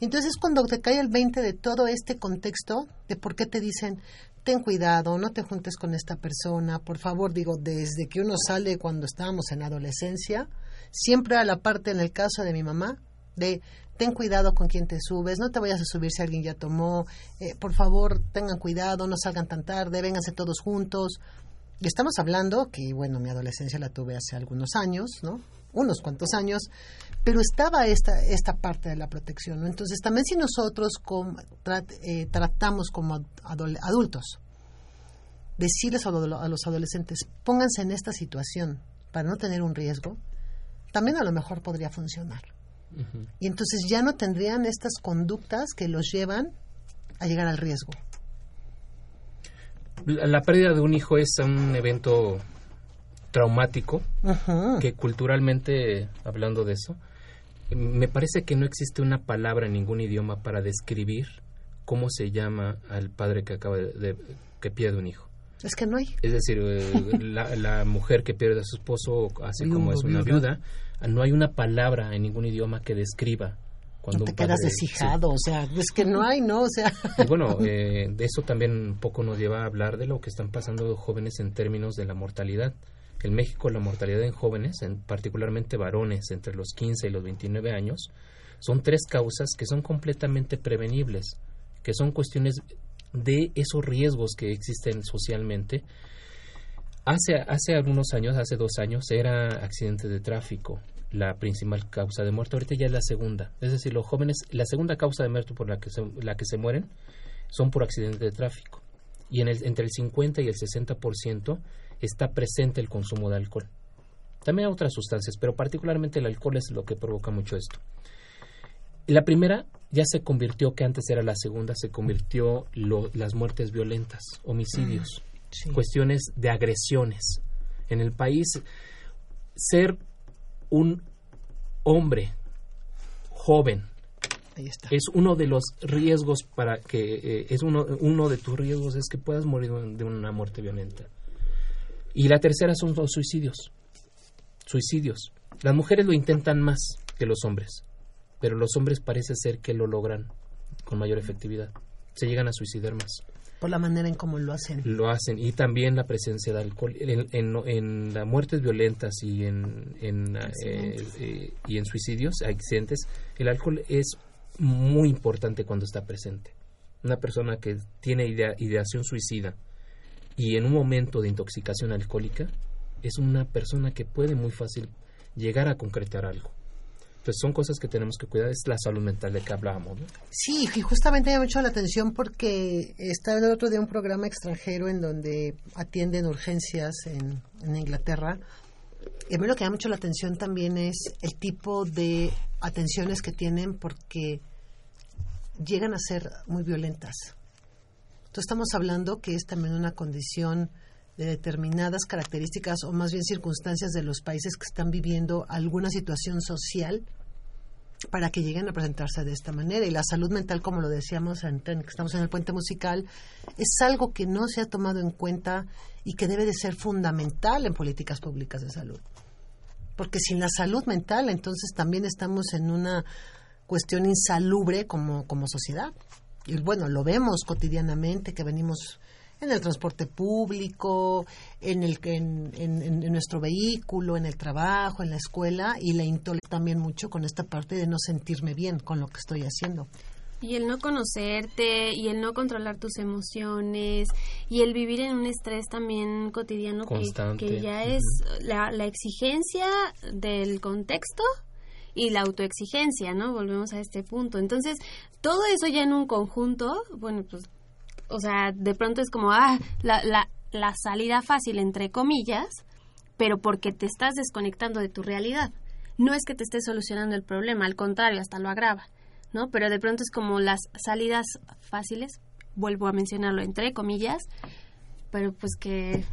Y entonces cuando te cae el 20 de todo este contexto, de por qué te dicen, ten cuidado, no te juntes con esta persona, por favor, digo, desde que uno sale cuando estábamos en adolescencia, siempre a la parte en el caso de mi mamá, de ten cuidado con quién te subes, no te vayas a subir si alguien ya tomó, eh, por favor, tengan cuidado, no salgan tan tarde, vénganse todos juntos. Y estamos hablando que, bueno, mi adolescencia la tuve hace algunos años, ¿no? Unos cuantos años, pero estaba esta, esta parte de la protección, ¿no? Entonces, también si nosotros eh, tratamos como adultos, decirles a, lo- a los adolescentes, pónganse en esta situación para no tener un riesgo, también a lo mejor podría funcionar. Y entonces ya no tendrían estas conductas que los llevan a llegar al riesgo. La, pérdida de un hijo es un evento traumático que culturalmente, hablando de eso, me parece que no existe una palabra en ningún idioma para describir cómo se llama al padre que acaba de, de- que pierde un hijo. Es que no hay. Es decir, eh, la, la mujer que pierde a su esposo, así como es una viuda. viuda, no hay una palabra en ningún idioma que describa cuando No te quedas padre- deshijado, o sea, es que no hay, ¿no? O sea, y bueno, eh, de eso también un poco nos lleva a hablar de lo que están pasando los jóvenes en términos de la mortalidad. En México la mortalidad en jóvenes, en particularmente varones entre los 15 y los 29 años, son tres causas que son completamente prevenibles, que son cuestiones de esos riesgos que existen socialmente. Hace, hace algunos años, hace dos años, era accidente de tráfico la principal causa de muerte. Ahorita ya es la segunda. Es decir, los jóvenes, la segunda causa de muerte por la que se, la que se mueren son por accidente de tráfico. Y en el, entre el 50 y el 60% está presente el consumo de alcohol. También hay otras sustancias, pero particularmente el alcohol es lo que provoca mucho esto. La primera ya se convirtió, que antes era la segunda, se convirtió lo- las muertes violentas, homicidios, sí. cuestiones de agresiones. En el país, ser un hombre joven. Ahí está. es uno de los riesgos para que eh, es uno uno de tus riesgos es que puedas morir de una muerte violenta. Y la tercera son los suicidios. Suicidios. Las mujeres lo intentan más que los hombres pero los hombres parece ser que lo logran con mayor efectividad. Se llegan a suicidar más. Por la manera en cómo lo hacen. Lo hacen y también la presencia de alcohol en, en, en las muertes violentas y en, en, eh, eh, y en suicidios, accidentes, el alcohol es muy importante cuando está presente. Una persona que tiene idea, ideación suicida y en un momento de intoxicación alcohólica es una persona que puede muy fácil llegar a concretar algo. Entonces son cosas que tenemos que cuidar, es la salud mental de que hablábamos. ¿no? Sí, y justamente me ha mucho la atención porque estaba el otro día un programa extranjero en donde atienden urgencias en, Inglaterra. Y a mí lo que da mucho la atención también es el tipo de atenciones que tienen porque llegan a ser muy violentas. Entonces estamos hablando que es también una condición de determinadas características o más bien circunstancias de los países que están viviendo alguna situación social para que lleguen a presentarse de esta manera. Y la salud mental, como lo decíamos en, que estamos en el puente musical, es algo que no se ha tomado en cuenta y que debe de ser fundamental en políticas públicas de salud. Porque sin la salud mental, entonces también estamos en una cuestión insalubre como, como sociedad. Y bueno, lo vemos cotidianamente, que venimos en el transporte público, en, el, en, en, en nuestro vehículo, en el trabajo, en la escuela, y la intolerancia también mucho con esta parte de no sentirme bien con lo que estoy haciendo. Y el no conocerte, y el no controlar tus emociones, y el vivir en un estrés también cotidiano que, Constante. que ya es la, la exigencia del contexto y la autoexigencia, ¿no? Volvemos a este punto. Entonces, todo eso ya en un conjunto, bueno, pues, o sea, de pronto es como, ah, la, la, la salida fácil, entre comillas, pero porque te estás desconectando de tu realidad. No es que te estés solucionando el problema, al contrario, hasta lo agrava, ¿no? Pero de pronto es como las salidas fáciles, vuelvo a mencionarlo, entre comillas, pero pues que,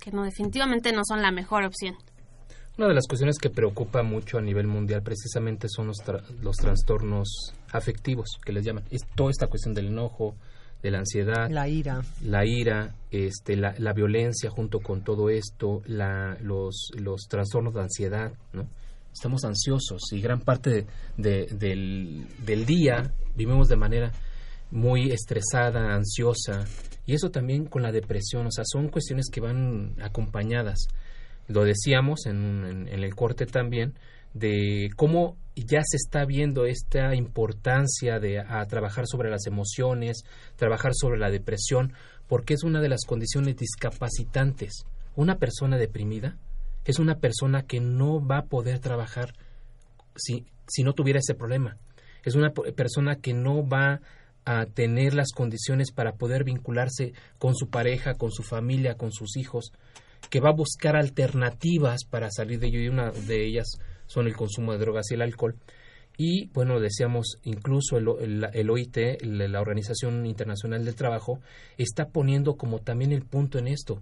que no, definitivamente no son la mejor opción. Una de las cuestiones que preocupa mucho a nivel mundial precisamente son los, tra- los trastornos afectivos, que les llaman. Es toda esta cuestión del enojo, de la ansiedad, La ira. la ira, este, la, la violencia junto con todo esto, la, los, los trastornos de ansiedad, ¿no? Estamos ansiosos y gran parte de- de- del, del día vivimos de manera muy estresada, ansiosa, y eso también con la depresión, o sea, son cuestiones que van acompañadas. Lo decíamos en- en el corte también, de cómo ya se está viendo esta importancia de a trabajar sobre las emociones, trabajar sobre la depresión, porque es una de las condiciones discapacitantes. Una persona deprimida es una persona que no va a poder trabajar si, si no tuviera ese problema. Es una persona que no va a tener las condiciones para poder vincularse con su pareja, con su familia, con sus hijos, que va a buscar alternativas para salir de ello y una de ellas son el consumo de drogas y el alcohol. Y bueno, decíamos, incluso el, el- el OIT, el- la Organización Internacional del Trabajo, está poniendo como también el punto en esto,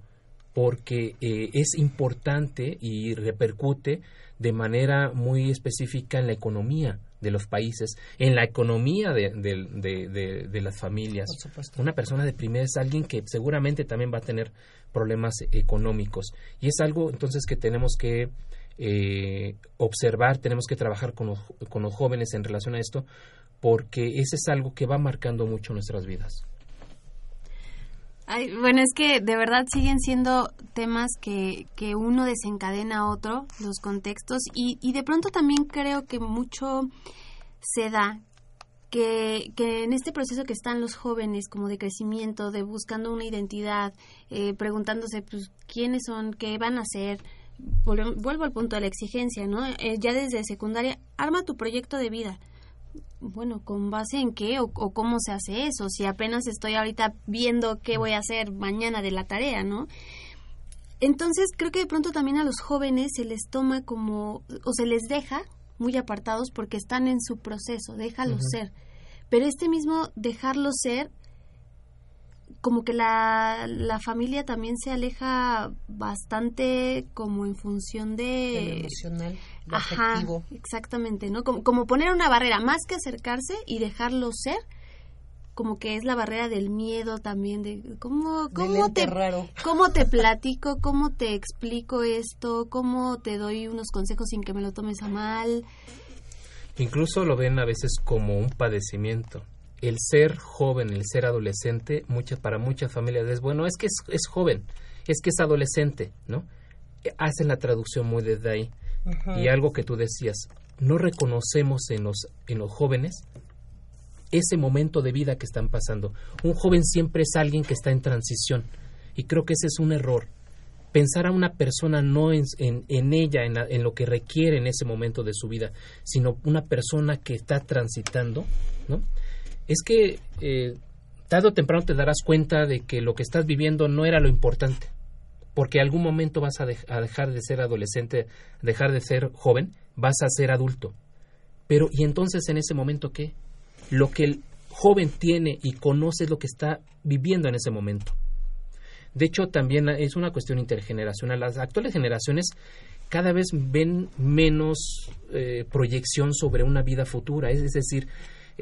porque eh, es importante y repercute de manera muy específica en la economía de los países, en la economía de, de- de- de- de las familias. Una persona deprimida es alguien que seguramente también va a tener problemas económicos y es algo entonces que tenemos que eh, observar, tenemos que trabajar con los, con los jóvenes en relación a esto porque ese es algo que va marcando mucho nuestras vidas. Ay, bueno, es que de verdad siguen siendo temas que, que uno desencadena a otro, los contextos, y, y de pronto también creo que mucho se da que, que en este proceso que están los jóvenes como de crecimiento, de buscando una identidad, eh, preguntándose pues quiénes son, qué van a Volvem- vuelvo al punto de la exigencia, ¿no? Eh, ya desde secundaria, arma tu proyecto de vida bueno, ¿con base en qué o, o cómo se hace eso? Si apenas estoy ahorita viendo qué voy a hacer mañana de la tarea, ¿no? Entonces creo que de pronto también a los jóvenes se les toma como, o se les deja muy apartados porque están en su proceso, déjalos ser. Pero este mismo dejarlos ser, como que la, la familia también se aleja bastante como en función De de... lo emocional, lo Ajá, afectivo. exactamente, ¿no? Como, como poner una barrera, más que acercarse y dejarlo ser, como que es la barrera del miedo también, de cómo, cómo te, raro. cómo te platico, cómo te explico esto, cómo te doy unos consejos sin que me lo tomes a mal. Incluso lo ven a veces como un padecimiento. El ser joven, el ser adolescente, muchas, para muchas familias es, bueno, es que es, es joven, es que es adolescente, ¿no? Eh, Hacen la traducción muy desde ahí. Y algo que tú decías, no reconocemos en los, en los jóvenes ese momento de vida que están pasando. Un joven siempre es alguien que está en transición. Y creo que ese es un error. Pensar a una persona no en, en, en ella, en, la- en lo que requiere en ese momento de su vida, sino una persona que está transitando, ¿no? Es que eh, tarde o temprano te darás cuenta de que lo que estás viviendo no era lo importante, porque algún momento vas a, dej- a dejar de ser adolescente, dejar de ser joven, vas a ser adulto. Pero, ¿y entonces en ese momento qué? Lo que el joven tiene y conoce es lo que está viviendo en ese momento. De hecho, también es una cuestión intergeneracional. Las actuales generaciones cada vez ven menos eh, proyección sobre una vida futura. Es decir,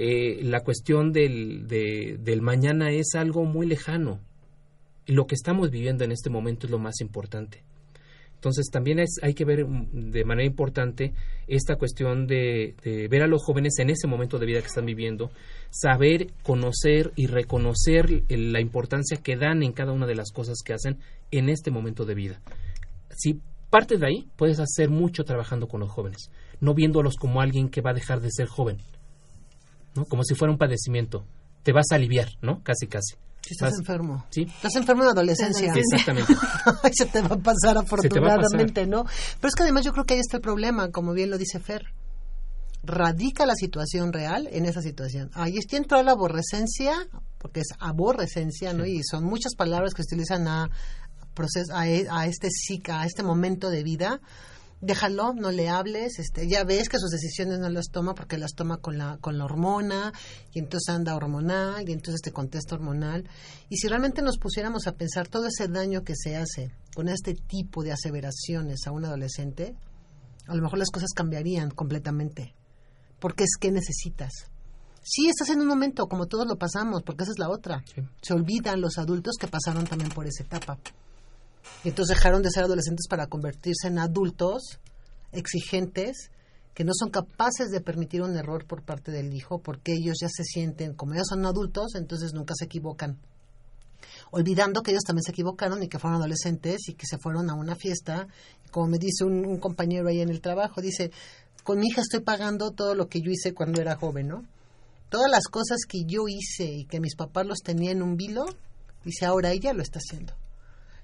eh, la cuestión del, de- del mañana es algo muy lejano. Y lo que estamos viviendo en este momento es lo más importante. Entonces también es- hay que ver mm, de manera importante esta cuestión de, de ver a los jóvenes en ese momento de vida que están viviendo, saber, conocer y reconocer la importancia que dan en cada una de las cosas que hacen en este momento de vida. Si partes de ahí, puedes hacer mucho trabajando con los jóvenes, no viéndolos como alguien que va a dejar de ser joven, ¿no? como si fuera un padecimiento. Te vas a aliviar, ¿no? Casi, casi. Si estás Vas- enfermo. Sí, Estás enfermo en adolescencia. exactamente. Se te va a pasar a afortunadamente, ¿no? Pero es que además yo creo que ahí está el problema, como bien lo dice Fer. Radica la situación real en esa situación. Ahí está entró la aborrecencia, porque es aborrecencia, ¿no? Y son muchas palabras que se utilizan a, proces- a, e- a este psica, a este momento de vida. Déjalo, no le hables, este, ya ves que sus decisiones no las toma porque las toma con la, con la hormona, y entonces anda hormonal, y entonces te contesta hormonal. Y si realmente nos pusiéramos a pensar todo ese daño que se hace con este tipo de aseveraciones a un adolescente, a lo mejor las cosas cambiarían completamente. Porque es que necesitas. Sí, estás en un momento, como todos lo pasamos, porque esa es la otra. Sí. Se olvidan los adultos que pasaron también por esa etapa. Entonces dejaron de ser adolescentes para convertirse en adultos exigentes que no son capaces de permitir un error por parte del hijo porque ellos ya se sienten, como ellos son adultos, entonces nunca se equivocan. Olvidando que ellos también se equivocaron y que fueron adolescentes y que se fueron a una fiesta. Como me dice un, un compañero ahí en el trabajo, dice, con mi hija estoy pagando todo lo que yo hice cuando era joven, ¿no? Todas las cosas que yo hice y que mis papás los tenían en un vilo, dice, ahora ella lo está haciendo.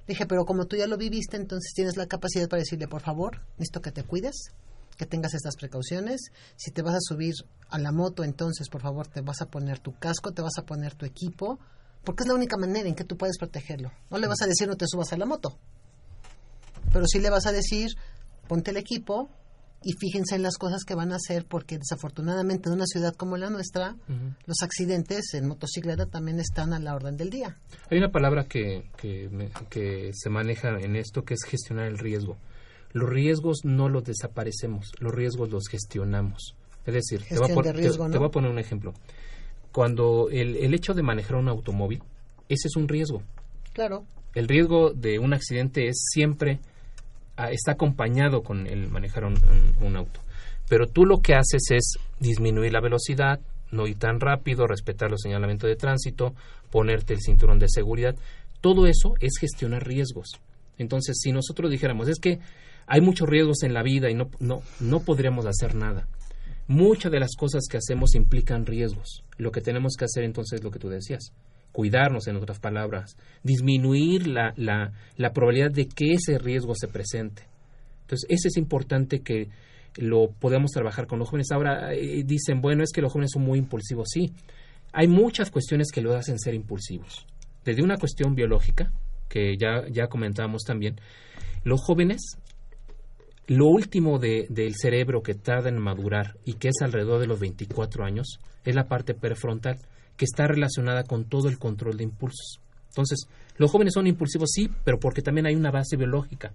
Dije, pero como tú ya lo viviste, entonces tienes la capacidad para decirle, por favor, necesito que te cuides, que tengas estas precauciones. Si te vas a subir a la moto, entonces, por favor, te vas a poner tu casco, te vas a poner tu equipo, porque es la única manera en que tú puedes protegerlo. No le vas a decir no te subas a la moto, pero sí le vas a decir, ponte el equipo y fíjense en las cosas que van a hacer, porque desafortunadamente en una ciudad como la nuestra, los accidentes en motocicleta también están a la orden del día. Hay una palabra que, que, me- que se maneja en esto que es gestionar el riesgo. Los riesgos no los desaparecemos, los riesgos los gestionamos. Es decir, te voy, a Gestión pon- de te- riesgo, te ¿no? voy a poner un ejemplo. Cuando el, el hecho de manejar un automóvil, ese es un riesgo. Claro, El riesgo de un accidente es siempre, está acompañado con el manejar un, auto. Pero tú lo que haces es disminuir la velocidad, no ir tan rápido, respetar los señalamientos de tránsito, ponerte el cinturón de seguridad. Todo eso es gestionar riesgos. Entonces, si nosotros dijéramos, es que hay muchos riesgos en la vida y no, no, no podríamos hacer nada. Muchas de las cosas que hacemos implican riesgos. Lo que tenemos que hacer entonces es lo que tú decías, cuidarnos, en otras palabras, disminuir la, la, la probabilidad de que ese riesgo se presente. Entonces, eso es importante que lo podamos trabajar con los jóvenes. Ahora eh, dicen, bueno, es que los jóvenes son muy impulsivos. Sí, hay muchas cuestiones que lo hacen ser impulsivos. Desde una cuestión biológica, que ya, ya comentábamos también, los jóvenes, lo último de- del cerebro que tarda en madurar y que es alrededor de los 24 años, es la parte prefrontal, que está relacionada con todo el control de impulsos. Entonces, los jóvenes son impulsivos, sí, pero porque también hay una base biológica.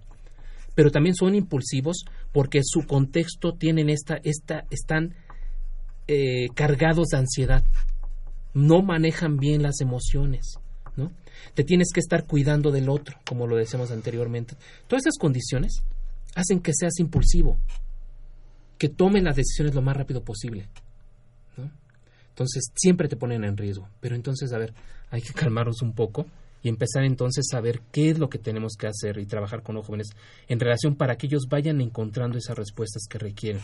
Pero también son impulsivos porque su contexto tienen esta, esta, están eh, cargados de ansiedad. No manejan bien las emociones, ¿no? Te tienes que estar cuidando del otro, como lo decíamos anteriormente. Todas esas condiciones hacen que seas impulsivo, que tomen las decisiones lo más rápido posible. Entonces, siempre te ponen en riesgo. Pero entonces, a ver, hay que calmarnos un poco y empezar entonces a ver qué es lo que tenemos que hacer y trabajar con los jóvenes en relación para que ellos vayan encontrando esas respuestas que requieren.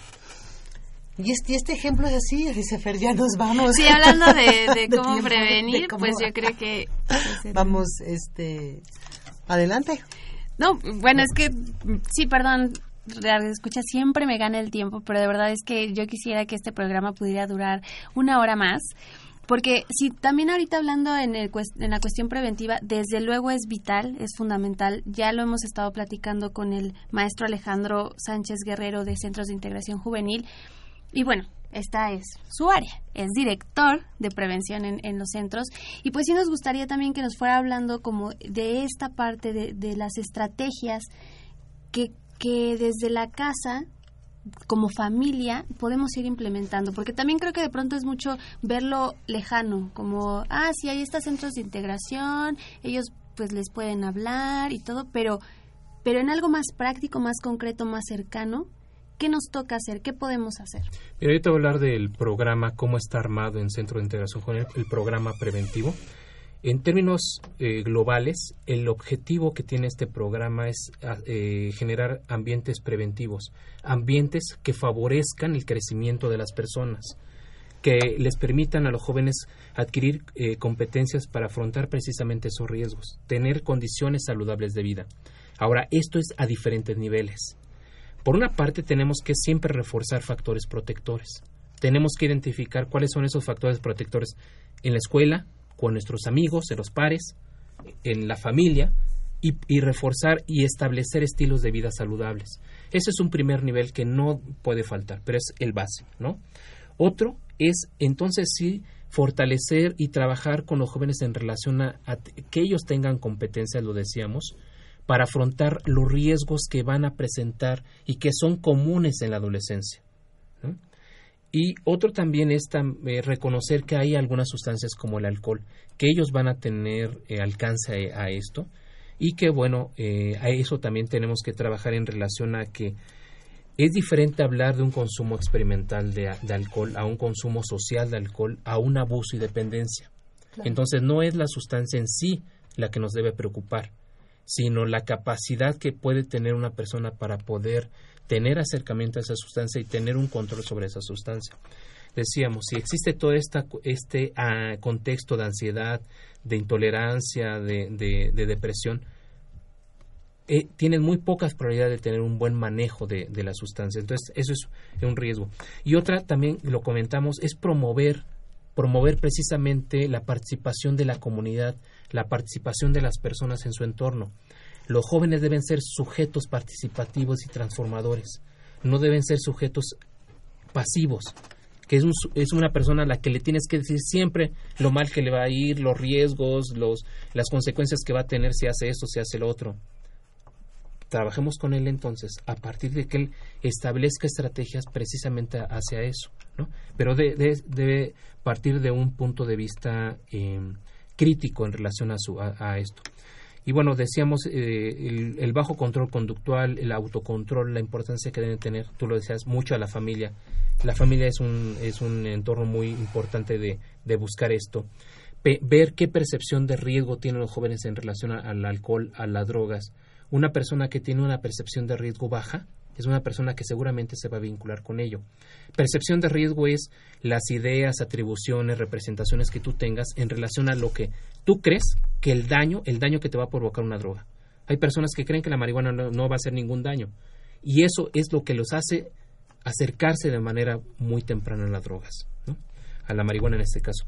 Y este, este ejemplo es así, dice Fer, ya nos vamos. Sí, hablando de, de De cómo tiempo, prevenir, de cómo- pues yo creo que... Vamos, este, adelante. No, bueno, es que sí, perdón, escucha siempre me gana el tiempo, pero de verdad es que yo quisiera que este programa pudiera durar una hora más. Porque si también ahorita hablando en, el en la cuestión preventiva, desde luego es vital, es fundamental. Ya lo hemos estado platicando con el maestro Alejandro Sánchez Guerrero de Centros de Integración Juvenil. Y bueno, esta es su área, es director de prevención en, los centros. Y pues sí nos gustaría también que nos fuera hablando como de esta parte de las estrategias que, que desde la casa como familia podemos ir implementando, porque también creo que de pronto es mucho verlo lejano, como, ah, sí, hay estos centros de integración, ellos pues les pueden hablar y todo, pero, pero en algo más práctico, más concreto, más cercano, ¿qué nos toca hacer? ¿Qué podemos hacer? Mira, ahorita voy a hablar del programa, cómo está armado en Centro de Integración Juvenil, el programa preventivo. En términos eh, globales, el objetivo que tiene este programa es a- eh, generar ambientes preventivos, ambientes que favorezcan el crecimiento de las personas, que les permitan a los jóvenes adquirir eh, competencias para afrontar precisamente esos riesgos, tener condiciones saludables de vida. Ahora, esto es a diferentes niveles. Por una parte, tenemos que siempre reforzar factores protectores. Tenemos que identificar cuáles son esos factores protectores en la escuela, con nuestros amigos, en los pares, en la familia, y, reforzar y establecer estilos de vida saludables. Ese es un primer nivel que no puede faltar, pero es el básico, ¿no? Otro es entonces sí fortalecer y trabajar con los jóvenes en relación a, a que ellos tengan competencias, lo decíamos, para afrontar los riesgos que van a presentar y que son comunes en la adolescencia. ¿no? Y otro también es tam- eh, reconocer que hay algunas sustancias como el alcohol, que ellos van a tener eh, alcance a, a esto y que bueno, eh, a eso también tenemos que trabajar en relación a que es diferente hablar de un consumo experimental de, de alcohol a un consumo social de alcohol, a un abuso y dependencia. Entonces no es la sustancia en sí la que nos debe preocupar, sino la capacidad que puede tener una persona para poder tener acercamiento a esa sustancia y tener un control sobre esa sustancia. Decíamos, si existe todo esta, este ah, contexto de ansiedad, de intolerancia, de, de- de depresión, eh, tienen muy pocas probabilidades de tener un buen manejo de, de la sustancia. Entonces, eso es un riesgo. Y otra, también lo comentamos, es promover, promover precisamente la participación de la comunidad, la participación de las personas en su entorno. Los jóvenes deben ser sujetos participativos y transformadores, no deben ser sujetos pasivos, que es, un es una persona a la que le tienes que decir siempre lo mal que le va a ir, los riesgos, los, las consecuencias que va a tener si hace esto, si hace lo otro. Trabajemos con él entonces, a partir de que él establezca estrategias precisamente hacia eso, ¿no? Pero de- de- debe partir de un punto de vista eh, crítico en relación a, su, a esto. Y bueno, decíamos eh, el, el bajo control conductual, el autocontrol, la importancia que deben tener, tú lo decías, mucho a la familia. La familia es un, es un entorno muy importante de, de buscar esto. Ver qué percepción de riesgo tienen los jóvenes en relación al alcohol, a las drogas. Una persona que tiene una percepción de riesgo baja es una persona que seguramente se va a vincular con ello. Percepción de riesgo es las ideas, atribuciones, representaciones que tú tengas en relación a lo que tú crees que el daño, el daño que te va a provocar una droga. Hay personas que creen que la marihuana no, no va a hacer ningún daño y eso es lo que los hace acercarse de manera muy temprana a las drogas, ¿no? a la marihuana en este caso.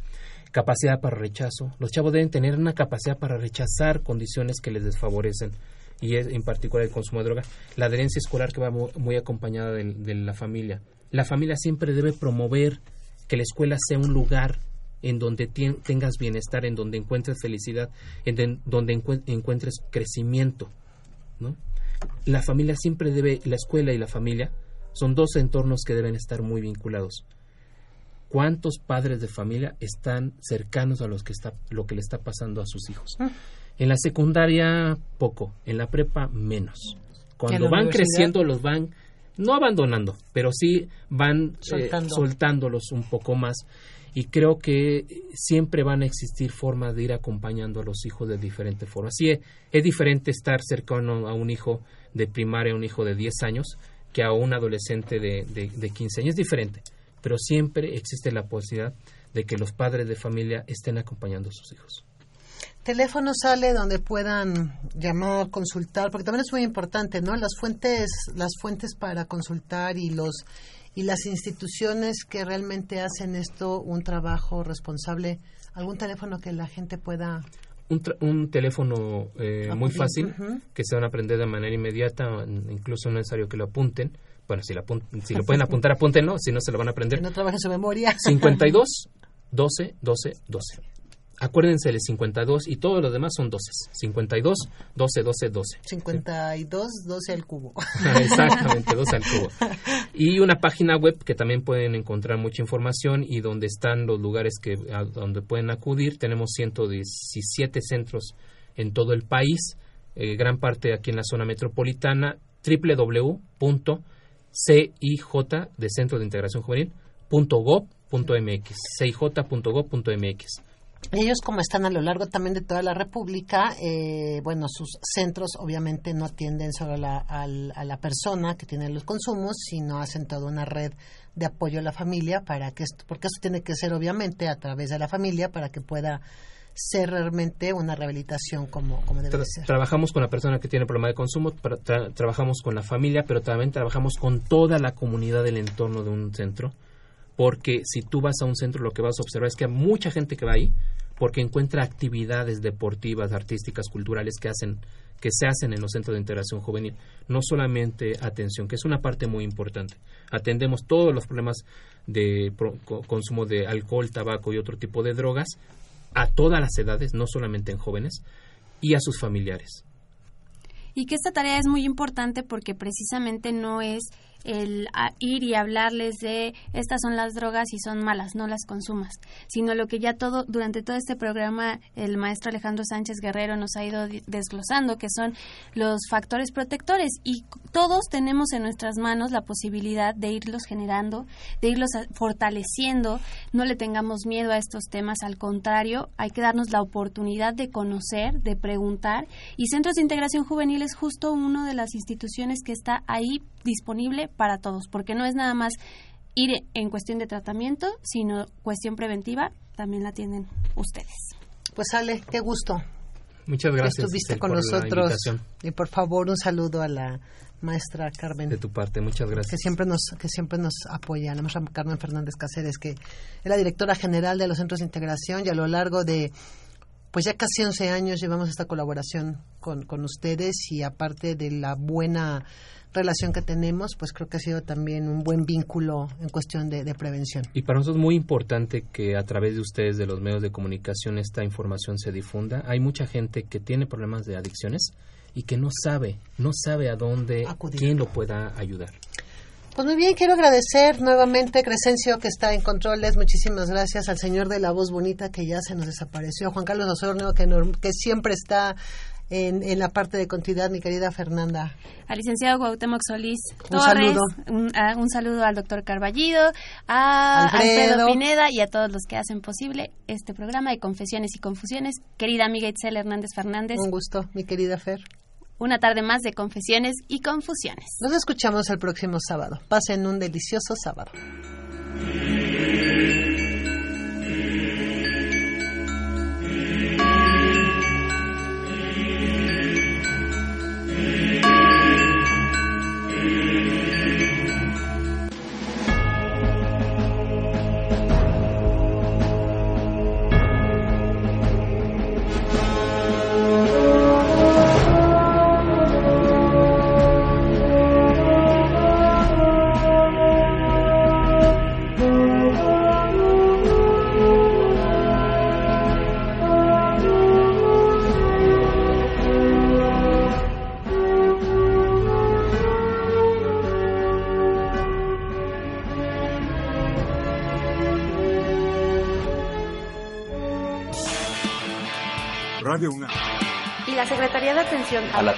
Capacidad para rechazo. Los chavos deben tener una capacidad para rechazar condiciones que les desfavorecen y es en particular el consumo de droga. La adherencia escolar que va mu- muy, acompañada de, la familia. La familia siempre debe promover que la escuela sea un lugar en donde tengas bienestar, en donde encuentres felicidad, en donde encue- encuentres crecimiento, ¿no? La familia siempre debe, la escuela y la familia son dos entornos que deben estar muy vinculados. ¿Cuántos padres de familia están cercanos a los que está, lo que le está pasando a sus hijos? En la secundaria, poco. En la prepa, menos. ¿En Cuando van creciendo, los van no abandonando, pero sí van eh, soltándolos un poco más. Y creo que siempre van a existir formas de ir acompañando a los hijos de diferentes formas. Sí, es, es diferente estar cercano a un hijo de primaria, un hijo de 10 años, que a un adolescente de, de, de 15 años. Es diferente, pero siempre existe la posibilidad de que los padres de familia estén acompañando a sus hijos. Teléfono sale donde puedan llamar, consultar, porque también es muy importante, ¿no? Las fuentes, las fuentes para consultar y los y las instituciones que realmente hacen esto un trabajo responsable. ¿Algún teléfono que la gente pueda un, tra- un teléfono eh, muy fácil que se van a aprender de manera inmediata, incluso no es necesario que lo apunten. Bueno, si lo, apun- si lo pueden apuntar, apúntenlo, si no se lo van a aprender. que no trabaje en su memoria? 52 12 12 12. Acuérdense del 52 y todos los demás son 12. 52 12 12 12. 52, 12 al cubo. Exactamente, 12 al cubo. Y una página web que también pueden encontrar mucha información y donde están los lugares que a donde pueden acudir. Tenemos 117 centros en todo el país, eh, gran parte aquí en la zona metropolitana, www.cij de Centro de Integración Juvenil .gov.mx, cij.gov.mx. Ellos como están a lo largo también de toda la República, eh, bueno, sus centros obviamente no atienden solo a la, al- a la persona que tiene los consumos, sino hacen toda una red de apoyo a la familia para que esto, porque esto tiene que ser obviamente a través de la familia para que pueda ser realmente una rehabilitación como, como debe Tra- ser. trabajamos con la persona que tiene problema de consumo, tra- tra- trabajamos con la familia, pero también trabajamos con toda la comunidad del entorno de un centro, porque si tú vas a un centro lo que vas a observar es que hay mucha gente que va ahí porque encuentra actividades deportivas, artísticas, culturales que hacen que se hacen en los centros de integración juvenil, no solamente atención, que es una parte muy importante. Atendemos todos los problemas de pro- co- consumo de alcohol, tabaco y otro tipo de drogas a todas las edades, no solamente en jóvenes, y a sus familiares. Y que esta tarea es muy importante porque precisamente no es el ir y hablarles de estas son las drogas y son malas, no las consumas, sino lo que ya todo durante todo este programa el maestro Alejandro Sánchez Guerrero nos ha ido desglosando, que son los factores protectores. Y todos tenemos en nuestras manos la posibilidad de irlos generando, de irlos fortaleciendo, no le tengamos miedo a estos temas, al contrario, hay que darnos la oportunidad de conocer, de preguntar. Y Centros de Integración Juvenil es justo una de las instituciones que está ahí disponible para todos, porque no es nada más ir en cuestión de tratamiento, sino cuestión preventiva, también la tienen ustedes. Pues Ale, qué gusto Muchas que gracias estuviste con nosotros. Y por favor, un saludo a la maestra Carmen. de tu parte. Muchas que gracias. siempre nos que siempre nos apoya, la maestra Carmen Fernández Cáceres, que es la directora general de los centros de integración y a lo largo de pues ya casi 11 años llevamos esta colaboración con, con ustedes y aparte de la buena relación que tenemos, pues creo que ha sido también un buen vínculo en cuestión de, de prevención. Y para nosotros es muy importante que a través de ustedes, de los medios de comunicación, esta información se difunda. Hay mucha gente que tiene problemas de adicciones y que no sabe, no sabe a dónde, Acudir. quién lo pueda ayudar. Pues muy bien, quiero agradecer nuevamente a Crescencio que está en controles. Muchísimas gracias al señor de la voz bonita que ya se nos desapareció, a Juan Carlos Osornio que, que siempre está en, en la parte de continuidad, mi querida Fernanda. Al licenciado Cuauhtémoc Solís Un saludo. Un, a- un saludo al doctor Carballido, a Alfredo. Alfredo. Pineda y a todos los que hacen posible este programa de Confesiones y Confusiones. Querida amiga Itzel Hernández Fernández, Un gusto, mi querida Fer. una tarde más de Confesiones y Confusiones. Nos escuchamos el próximo sábado. Pasen un delicioso sábado.